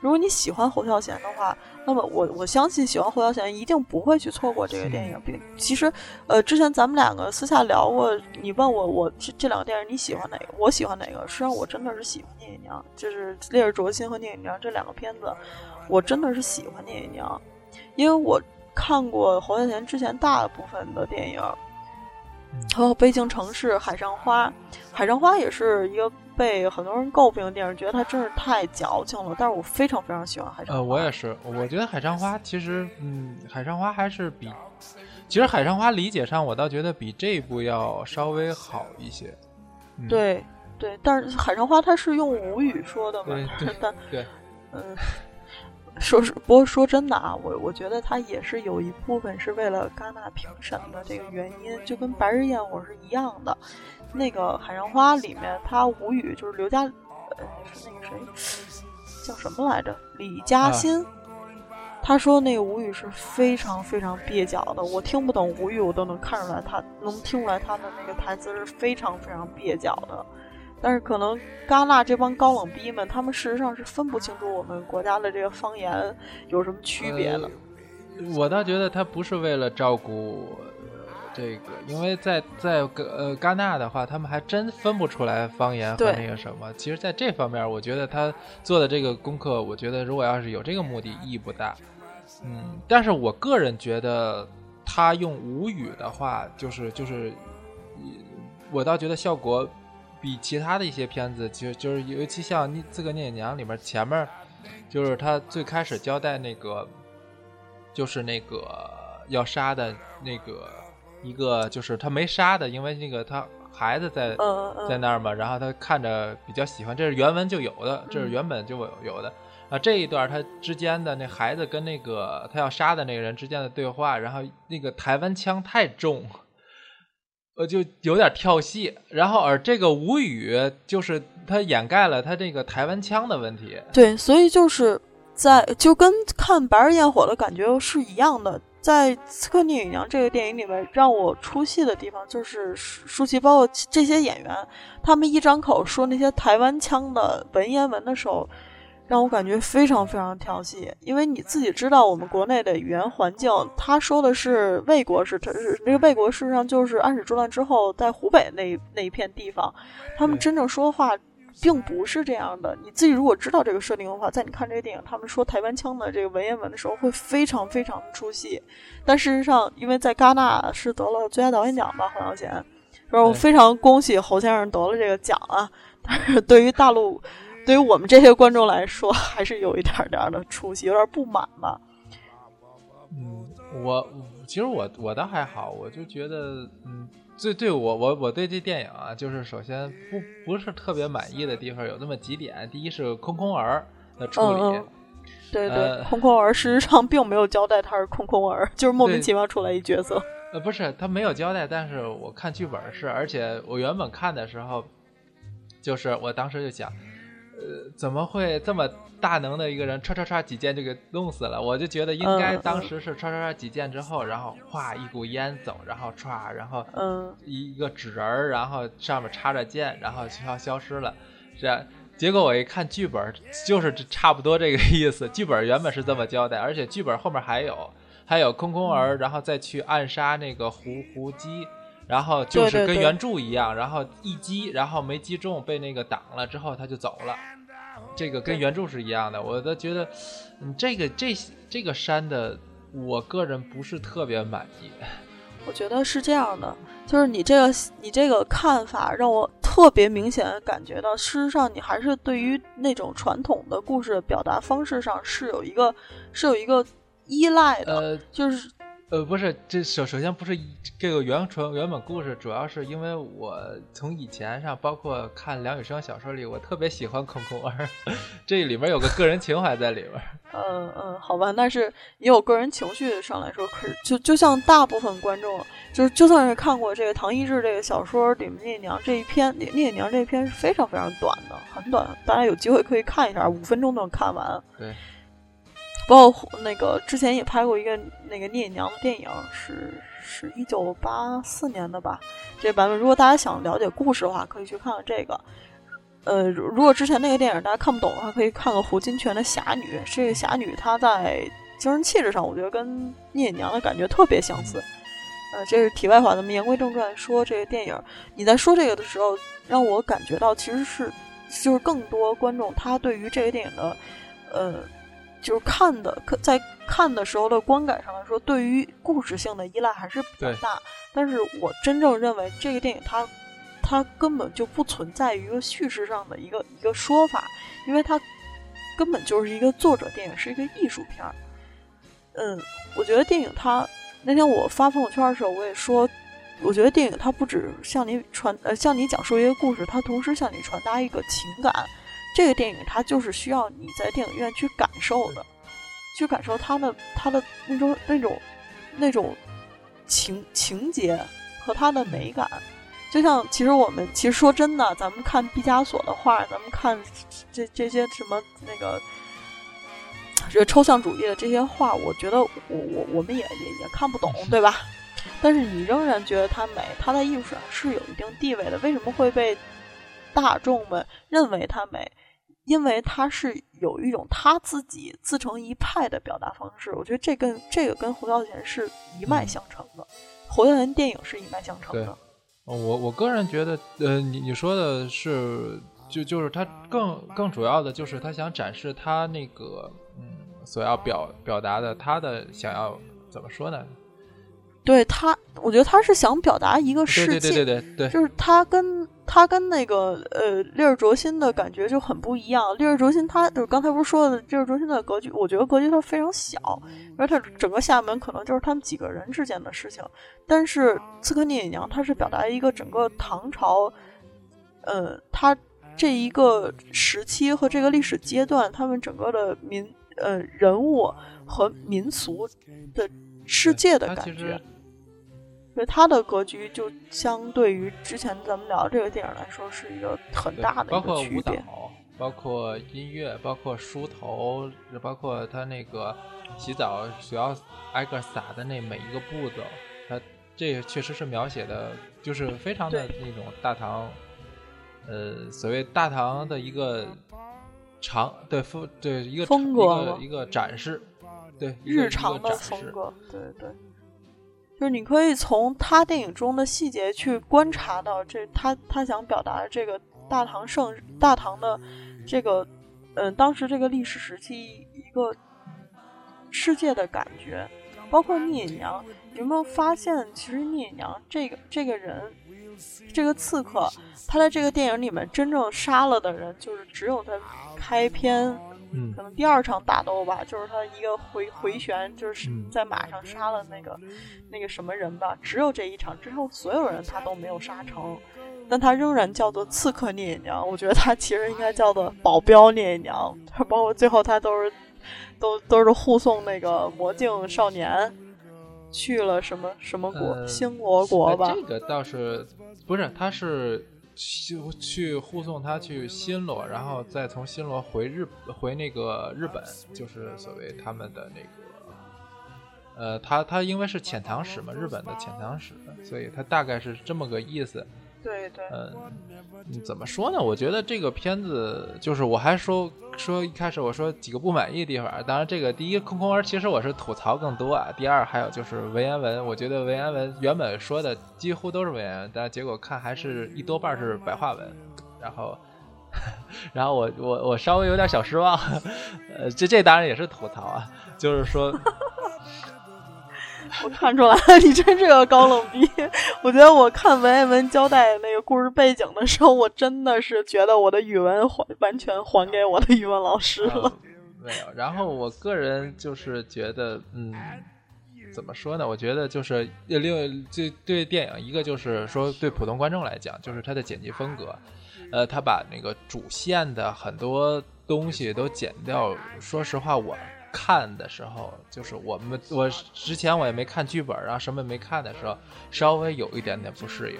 如果你喜欢侯孝贤的话，那么我我相信喜欢侯孝贤一定不会去错过这个电影。并其实，呃，之前咱们两个私下聊过，你问我我这这两个电影你喜欢哪个？我喜欢哪个？实际上我真的是喜欢聂隐娘，就是《烈日灼心》和《聂隐娘》这两个片子，我真的是喜欢聂隐娘，因为我看过侯孝贤之前大部分的电影，还有《悲情城市》《海上花》，《海上花》也是一个被很多人诟病的电影，觉得它真是太矫情了。但是我非常非常喜欢《海上花》。呃，我也是，我觉得《海上花》其实，嗯，《海上花》还是比，其实《海上花》理解上，我倒觉得比这一部要稍微好一些。嗯、对对，但是《海上花》它是用吴语说的嘛？[laughs] 对但对，嗯。说是，不过说真的啊，我我觉得他也是有一部分是为了戛纳评审的这个原因，就跟《白日焰火》是一样的。那个《海上花》里面，他吴语就是刘嘉，呃，是那个谁叫什么来着？李嘉欣，啊、他说那个吴语是非常非常蹩脚的，我听不懂吴语，我都能看出来，他能听出来他的那个台词是非常非常蹩脚的。但是可能戛纳这帮高冷逼们，他们事实上是分不清楚我们国家的这个方言有什么区别的。呃、我倒觉得他不是为了照顾这个，因为在在呃戛纳的话，他们还真分不出来方言和那个什么。其实，在这方面，我觉得他做的这个功课，我觉得如果要是有这个目的，意义不大。嗯，但是我个人觉得他用吴语的话，就是就是，我倒觉得效果。比其他的一些片子，就就是尤其像《自个聂隐娘》里面前面，就是他最开始交代那个，就是那个要杀的那个一个，就是他没杀的，因为那个他孩子在、嗯、在那儿嘛，然后他看着比较喜欢，这是原文就有的，这是原本就有的。啊，这一段他之间的那孩子跟那个他要杀的那个人之间的对话，然后那个台湾腔太重。呃，就有点跳戏，然后而这个无语就是他掩盖了他这个台湾腔的问题。对，所以就是在就跟看《白日焰火》的感觉是一样的。在《刺客聂隐娘》这个电影里面，让我出戏的地方就是舒淇，包括这些演员，他们一张口说那些台湾腔的文言文的时候。让我感觉非常非常跳戏，因为你自己知道我们国内的语言环境，他说的是魏国是他，是这个魏国事实上就是安史之乱之后在湖北那那一片地方，他们真正说话并不是这样的。你自己如果知道这个设定的话，在你看这个电影，他们说台湾腔的这个文言文的时候会非常非常的出戏。但事实上，因为在戛纳是得了最佳导演奖吧，侯孝贤，然后非常恭喜侯先生得了这个奖啊。但是对于大陆。对于我们这些观众来说，还是有一点点的出息，有点不满吧。嗯，我其实我我倒还好，我就觉得，嗯，最对我我我对这电影啊，就是首先不不是特别满意的地方有那么几点。第一是空空儿的处理，嗯嗯、对对，呃、空空儿事实上并没有交代他是空空儿，就是莫名其妙出来一角色。呃，不是他没有交代，但是我看剧本是，而且我原本看的时候，就是我当时就想。呃，怎么会这么大能的一个人，唰唰唰几箭就给弄死了？我就觉得应该当时是唰唰唰几箭之后，然后哗一股烟走，然后歘，然后嗯一个纸人儿，然后上面插着剑，然后就要消失了。这样，结果我一看剧本，就是差不多这个意思。剧本原本是这么交代，而且剧本后面还有还有空空儿，然后再去暗杀那个胡胡姬。然后就是跟原著一样，然后一击，然后没击中，被那个挡了之后他就走了。这个跟原著是一样的，我都觉得，嗯，这个这这个山的，我个人不是特别满意。我觉得是这样的，就是你这个你这个看法让我特别明显感觉到，事实上你还是对于那种传统的故事的表达方式上是有一个是有一个依赖的，呃，就是。呃，不是，这首首先不是这个原纯原本故事，主要是因为我从以前上，包括看梁羽生小说里，我特别喜欢空空儿，[laughs] 这里面有个个人情怀在里边。[laughs] 嗯嗯，好吧，但是也有个人情绪上来说，可是就就像大部分观众，就是就算是看过这个唐一智这个小说里面聂隐娘这一篇，聂聂隐娘这一篇是非常非常短的，很短，大家有机会可以看一下，五分钟都能看完。对。包括那个之前也拍过一个那个聂隐娘的电影，是是一九八四年的吧？这版本如果大家想了解故事的话，可以去看看这个。呃，如果之前那个电影大家看不懂的话，可以看看胡金铨的《侠女》。这个侠女她在精神气质上，我觉得跟聂隐娘的感觉特别相似。呃，这是题外话，咱们言归正传，说这个电影。你在说这个的时候，让我感觉到其实是就是更多观众他对于这个电影的呃。就是看的在看的时候的观感上来说，对于故事性的依赖还是比较大。但是我真正认为这个电影它它根本就不存在于一个叙事上的一个一个说法，因为它根本就是一个作者电影，是一个艺术片儿。嗯，我觉得电影它那天我发朋友圈的时候，我也说，我觉得电影它不止向你传呃向你讲述一个故事，它同时向你传达一个情感。这个电影它就是需要你在电影院去感受的，去感受它的它的那种那种那种情情节和它的美感。就像其实我们其实说真的，咱们看毕加索的画，咱们看这这些什么那个这抽象主义的这些画，我觉得我我我们也也也看不懂，对吧？但是你仍然觉得它美，它在艺术上是有一定地位的。为什么会被大众们认为它美？因为他是有一种他自己自成一派的表达方式，我觉得这跟这个跟侯孝贤是一脉相承的，侯孝贤电影是一脉相承的。我我个人觉得，呃，你你说的是，就就是他更更主要的就是他想展示他那个嗯所要表表达的他的想要怎么说呢？对他，我觉得他是想表达一个世界，对对对对对，就是他跟他跟那个呃烈日灼心的感觉就很不一样。烈日灼心，他就是刚才不是说的烈日灼心的格局，我觉得格局它非常小，而且整个厦门可能就是他们几个人之间的事情。但是刺客聂隐娘，它是表达一个整个唐朝，呃，他这一个时期和这个历史阶段，他们整个的民呃人物和民俗的世界的感觉。对它的格局，就相对于之前咱们聊这个电影来说，是一个很大的一个区别。包括音乐，包括梳头，包括他那个洗澡需要挨个撒的那每一个步骤，他这确实是描写的，就是非常的那种大唐，呃，所谓大唐的一个长对风对一个风格一个展示，对日常的风格，对对。就是你可以从他电影中的细节去观察到，这他他想表达的这个大唐盛大唐的这个，嗯，当时这个历史时期一个世界的感觉，包括聂隐娘，有没有发现，其实聂隐娘这个这个人，这个刺客，他在这个电影里面真正杀了的人，就是只有在开篇。可能第二场打斗吧，就是他一个回回旋，就是在马上杀了那个那个什么人吧。只有这一场之后，所有人他都没有杀成，但他仍然叫做刺客聂隐娘。我觉得他其实应该叫做保镖聂隐娘。包括最后他都是都都是护送那个魔镜少年去了什么什么国星罗国吧。这个倒是不是，他是。去去护送他去新罗，然后再从新罗回日回那个日本，就是所谓他们的那个，呃，他他因为是遣唐使嘛，日本的遣唐使，所以他大概是这么个意思。对对，嗯，怎么说呢？我觉得这个片子就是我还说说一开始我说几个不满意的地方，当然这个第一空空儿其实我是吐槽更多啊。第二还有就是文言文，我觉得文言文原本说的几乎都是文言文，但结果看还是一多半是白话文。然后，[laughs] 然后我我我稍微有点小失望，[laughs] 呃，这这当然也是吐槽啊，就是说。我看出来了，你真是个高冷逼。我觉得我看文言文交代那个故事背景的时候，我真的是觉得我的语文还完全还给我的语文老师了。没有，然后我个人就是觉得，嗯，怎么说呢？我觉得就是另外这对电影一个就是说对普通观众来讲，就是它的剪辑风格，呃，他把那个主线的很多东西都剪掉。说实话，我。看的时候，就是我们我之前我也没看剧本，然后什么也没看的时候，稍微有一点点不适应。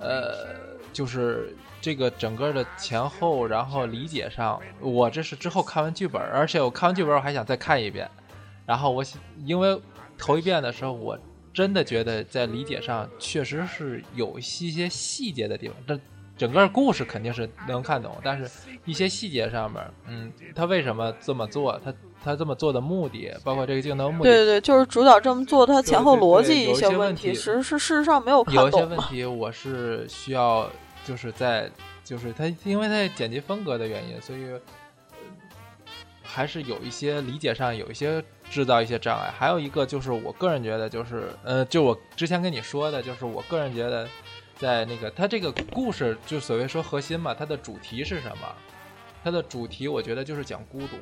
呃，就是这个整个的前后，然后理解上，我这是之后看完剧本，而且我看完剧本我还想再看一遍。然后我因为头一遍的时候，我真的觉得在理解上确实是有一些些细节的地方。这整个故事肯定是能看懂，但是一些细节上面，嗯，他为什么这么做？他他这么做的目的，包括这个镜头目的，对对对，就是主角这么做，他前后逻辑一些问题，其实是事实上没有看懂。有些问题我是需要，就是在就是他，因为他剪辑风格的原因，所以还是有一些理解上有一些制造一些障碍。还有一个就是我个人觉得就是呃，就我之前跟你说的，就是我个人觉得在那个他这个故事就所谓说核心嘛，它的主题是什么？它的主题我觉得就是讲孤独。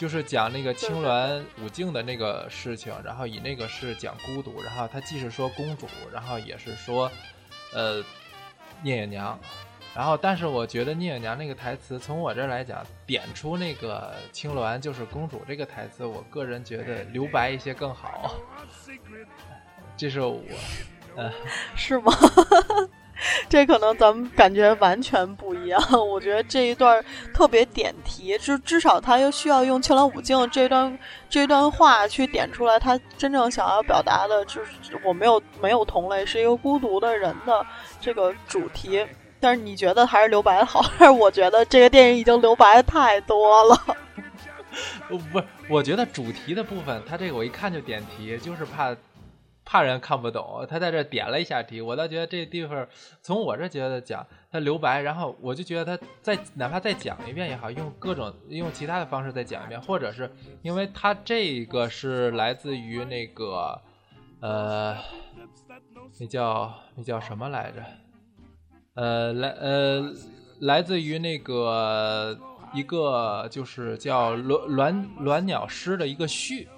就是讲那个青鸾舞镜的那个事情，然后以那个是讲孤独，然后他既是说公主，然后也是说，呃，聂隐娘，然后但是我觉得聂隐娘那个台词，从我这儿来讲，点出那个青鸾就是公主这个台词，我个人觉得留白一些更好。[laughs] 这是我，呃，[laughs] 是吗？[laughs] [laughs] 这可能咱们感觉完全不一样。我觉得这一段特别点题，就至少他又需要用青鸾舞镜这段这段话去点出来，他真正想要表达的就是我没有没有同类，是一个孤独的人的这个主题。但是你觉得还是留白的好？还 [laughs] 是我觉得这个电影已经留白太多了？[laughs] 不是，我觉得主题的部分，他这个我一看就点题，就是怕。怕人看不懂，他在这点了一下题，我倒觉得这地方从我这觉得讲他留白，然后我就觉得他再哪怕再讲一遍也好，用各种用其他的方式再讲一遍，或者是因为他这个是来自于那个呃，那叫那叫什么来着？呃，来呃，来自于那个一个就是叫《鸾鸾鸾鸟诗》的一个序。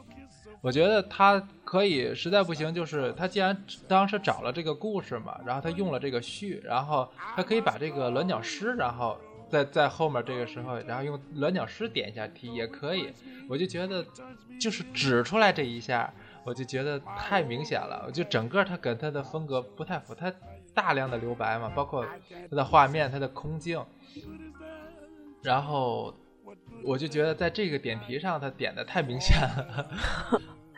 我觉得他可以，实在不行，就是他既然当时找了这个故事嘛，然后他用了这个序，然后他可以把这个鸾鸟诗，然后在在后面这个时候，然后用鸾鸟诗点一下题也可以。我就觉得，就是指出来这一下，我就觉得太明显了。就整个他跟他的风格不太符，他大量的留白嘛，包括他的画面、他的空镜，然后。我就觉得在这个点题上，他点的太明显了。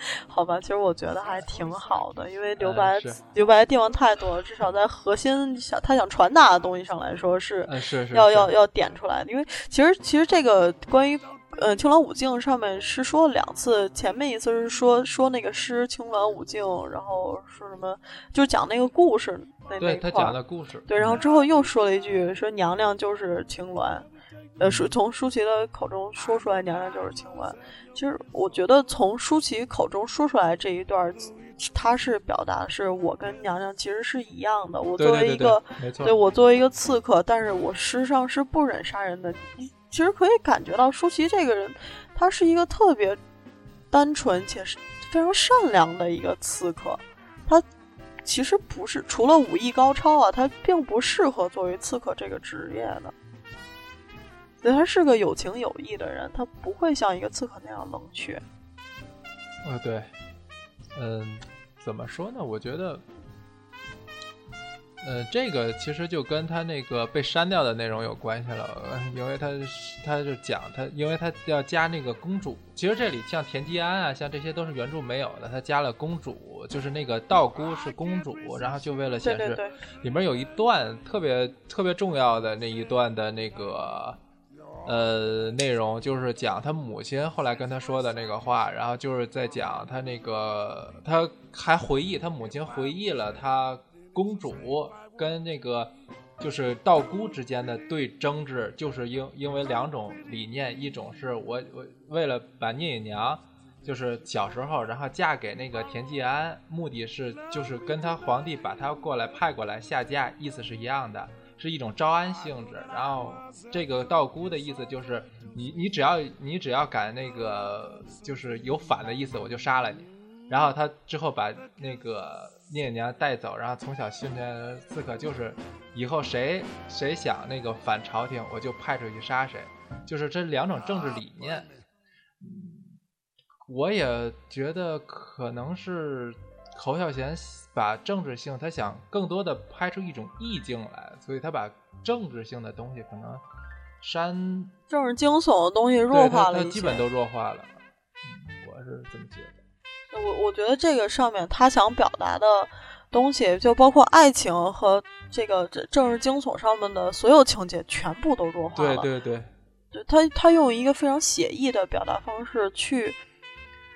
[laughs] 好吧，其实我觉得还挺好的，因为留白留白的地方太多了，至少在核心想他想传达的东西上来说是是要要要点出来的。因为其实其实这个关于呃青鸾舞镜上面是说了两次，前面一次是说说那个诗青鸾舞镜，然后说什么就讲那个故事那对他讲的故事对，然后之后又说了一句说娘娘就是青鸾。呃，舒从舒淇的口中说出来，娘娘就是晴雯。其实我觉得从舒淇口中说出来这一段，他是表达是我跟娘娘其实是一样的。我作为一个，对我作为一个刺客，但是我事实上是不忍杀人的。其实可以感觉到舒淇这个人，他是一个特别单纯且是非常善良的一个刺客。他其实不是除了武艺高超啊，他并不适合作为刺客这个职业的。对，他是个有情有义的人，他不会像一个刺客那样冷血。啊，对，嗯，怎么说呢？我觉得，呃，这个其实就跟他那个被删掉的内容有关系了，因为他他就讲他，因为他要加那个公主。其实这里像田季安啊，像这些都是原著没有的，他加了公主，就是那个道姑是公主，然后就为了显示里面有一段特别特别重要的那一段的那个。呃，内容就是讲他母亲后来跟他说的那个话，然后就是在讲他那个，他还回忆他母亲回忆了他公主跟那个就是道姑之间的对争执，就是因因为两种理念，一种是我我为了把聂隐娘就是小时候然后嫁给那个田季安，目的是就是跟他皇帝把他过来派过来下嫁，意思是一样的。是一种招安性质，然后这个道姑的意思就是，你你只要你只要敢那个就是有反的意思，我就杀了你。然后他之后把那个聂娘带走，然后从小训练刺客，就是以后谁谁想那个反朝廷，我就派出去杀谁。就是这两种政治理念，我也觉得可能是。侯孝贤把政治性，他想更多的拍出一种意境来，所以他把政治性的东西可能删，政治惊悚的东西弱化了他基本都弱化了。我是这么觉得。我我觉得这个上面他想表达的东西，就包括爱情和这个政治惊悚上面的所有情节，全部都弱化了。对对对，对他他用一个非常写意的表达方式去。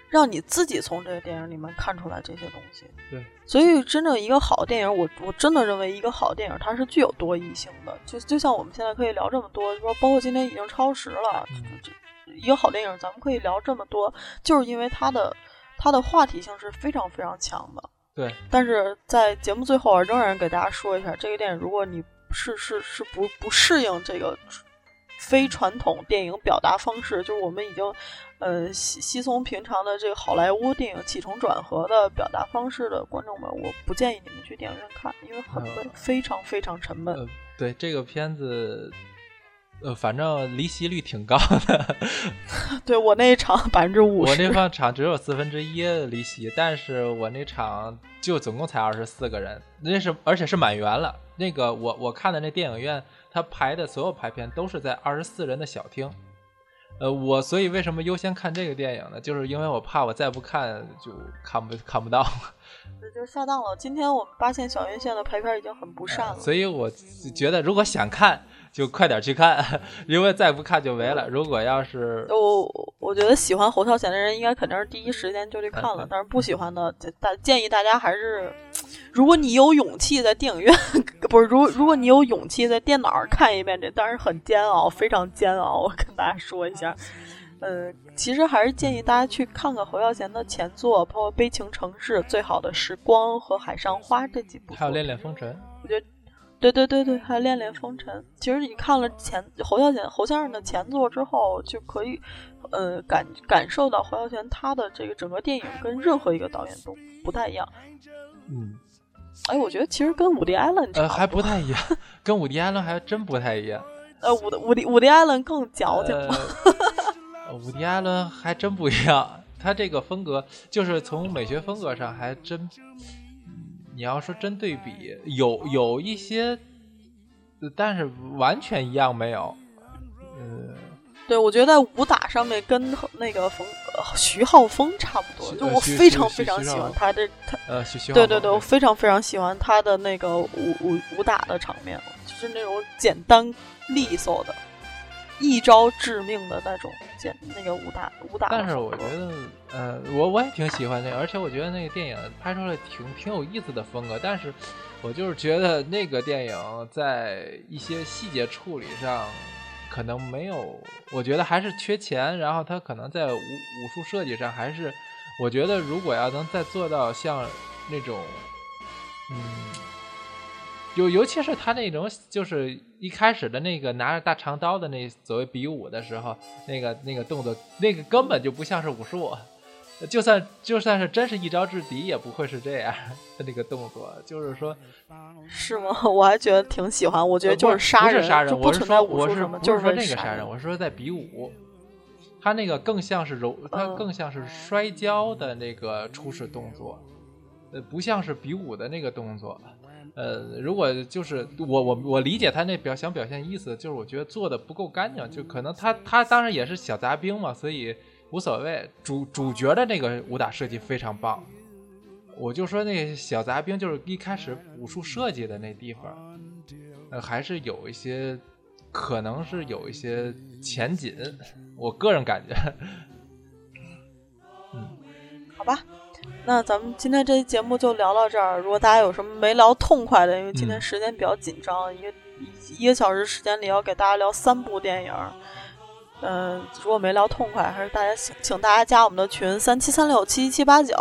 让你自己从这个电影里面看出来这些东西。对，所以真正一个好的电影，我我真的认为一个好电影它是具有多义性的。就就像我们现在可以聊这么多，说包括今天已经超时了，这一个好电影，咱们可以聊这么多，就是因为它的它的话题性是非常非常强的。对，但是在节目最后啊，仍然给大家说一下，这个电影如果你是是是不不适应这个非传统电影表达方式，就是我们已经呃稀稀松平常的这个好莱坞电影起承转合的表达方式的观众们，我不建议你们去电影院看，因为很闷，非常非常沉闷。呃，对这个片子。呃，反正离席率挺高的。[laughs] 对我那一场百分之五十，我那方场只有四分之一离席，但是我那场就总共才二十四个人，那是而且是满员了。那个我我看的那电影院，他排的所有排片都是在二十四人的小厅。呃，我所以为什么优先看这个电影呢？就是因为我怕我再不看就看不看不到了。[laughs] 那就下档了。今天我们八线小院线的排片已经很不善了，所以我觉得如果想看。就快点去看，[laughs] 因为再不看就没了。如果要是我，我觉得喜欢侯孝贤的人应该肯定是第一时间就去看了。但是不喜欢的，大建议大家还是，如果你有勇气在电影院，[laughs] 不是如如果你有勇气在电脑上看一遍，这当然很煎熬，非常煎熬。我跟大家说一下，呃，其实还是建议大家去看看侯孝贤的前作，包括《悲情城市》《最好的时光》和《海上花》这几部，还有《恋恋风尘》。我觉得。对对对对，还有《恋恋风尘》。其实你看了前侯孝贤侯先生的前作之后，就可以，呃，感感受到侯孝贤他的这个整个电影跟任何一个导演都不太一样。嗯，哎，我觉得其实跟伍迪·艾伦呃还不太一样，[laughs] 跟伍迪·艾伦还真不太一样。呃，伍伍迪伍迪·艾伦更矫情。伍迪·艾伦还真不一样，他这个风格就是从美学风格上还真。你要说真对比，有有一些，但是完全一样没有。嗯，对，我觉得在武打上面跟那个冯徐浩峰差不多，就我非常非常喜欢他的他呃，徐对对对，我非常非常喜欢他的那个武武武打的场面，就是那种简单利索的。一招致命的那种剑，那个武打武打。但是我觉得，呃，我我也挺喜欢那个，而且我觉得那个电影拍出来挺挺有意思的风格。但是我就是觉得那个电影在一些细节处理上可能没有，我觉得还是缺钱。然后他可能在武武术设计上还是，我觉得如果要能再做到像那种，嗯。尤尤其是他那种，就是一开始的那个拿着大长刀的那所谓比武的时候，那个那个动作，那个根本就不像是武术，就算就算是真是一招制敌，也不会是这样的那个动作。就是说，[laughs] 是吗？[laughs] 我还觉得挺喜欢，我觉得就是杀人，杀人。我是说，我是就是说那个杀人，我是说在比武，他那个更像是柔，他更像是摔跤的那个初始动作，呃，不像是比武的那个动作。呃，如果就是我我我理解他那表想表现意思，就是我觉得做的不够干净，就可能他他当然也是小杂兵嘛，所以无所谓。主主角的那个武打设计非常棒，我就说那小杂兵就是一开始武术设计的那地方，呃，还是有一些可能是有一些前景，我个人感觉。嗯，好吧。那咱们今天这期节目就聊到这儿。如果大家有什么没聊痛快的，因为今天时间比较紧张，一个一个小时时间里要给大家聊三部电影。嗯，如果没聊痛快，还是大家请请大家加我们的群三七三六七七八九，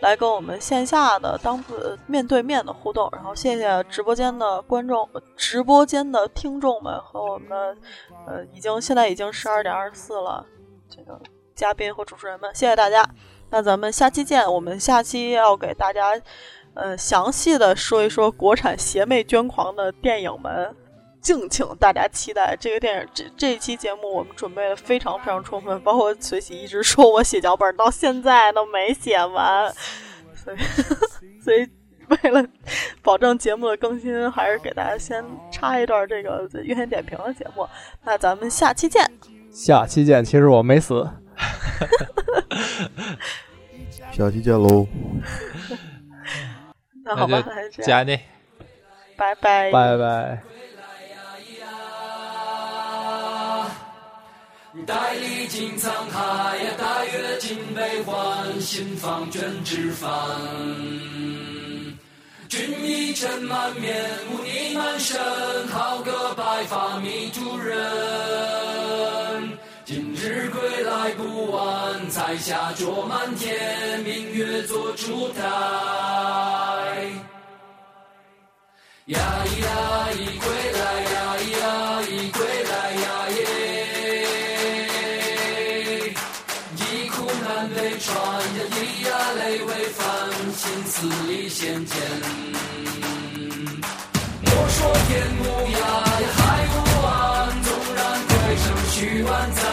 来跟我们线下的当面对面的互动。然后谢谢直播间的观众、直播间的听众们和我们的呃，已经现在已经十二点二十四了，这个嘉宾和主持人们，谢谢大家。那咱们下期见。我们下期要给大家，呃，详细的说一说国产邪魅捐狂的电影们，敬请大家期待这个电影。这这一期节目我们准备的非常非常充分，包括随喜一直说我写脚本到现在都没写完，所以 [laughs] 所以为了保证节目的更新，还是给大家先插一段这个月线点评的节目。那咱们下期见。下期见。其实我没死。[laughs] 下期见喽！[laughs] 那好吧，加你，拜拜，拜拜。带历经沧海呀，带阅尽悲欢，心房卷纸帆。君一尘满面，污泥满身，好个白发迷途人。日归来不晚，彩霞灼满天，明月做烛台。呀咿呀咿归来，呀咿呀咿归来，呀耶！一苦难被穿，呀咿呀泪未翻，心似离弦箭。莫说天无涯，海无岸，纵然归程许万载。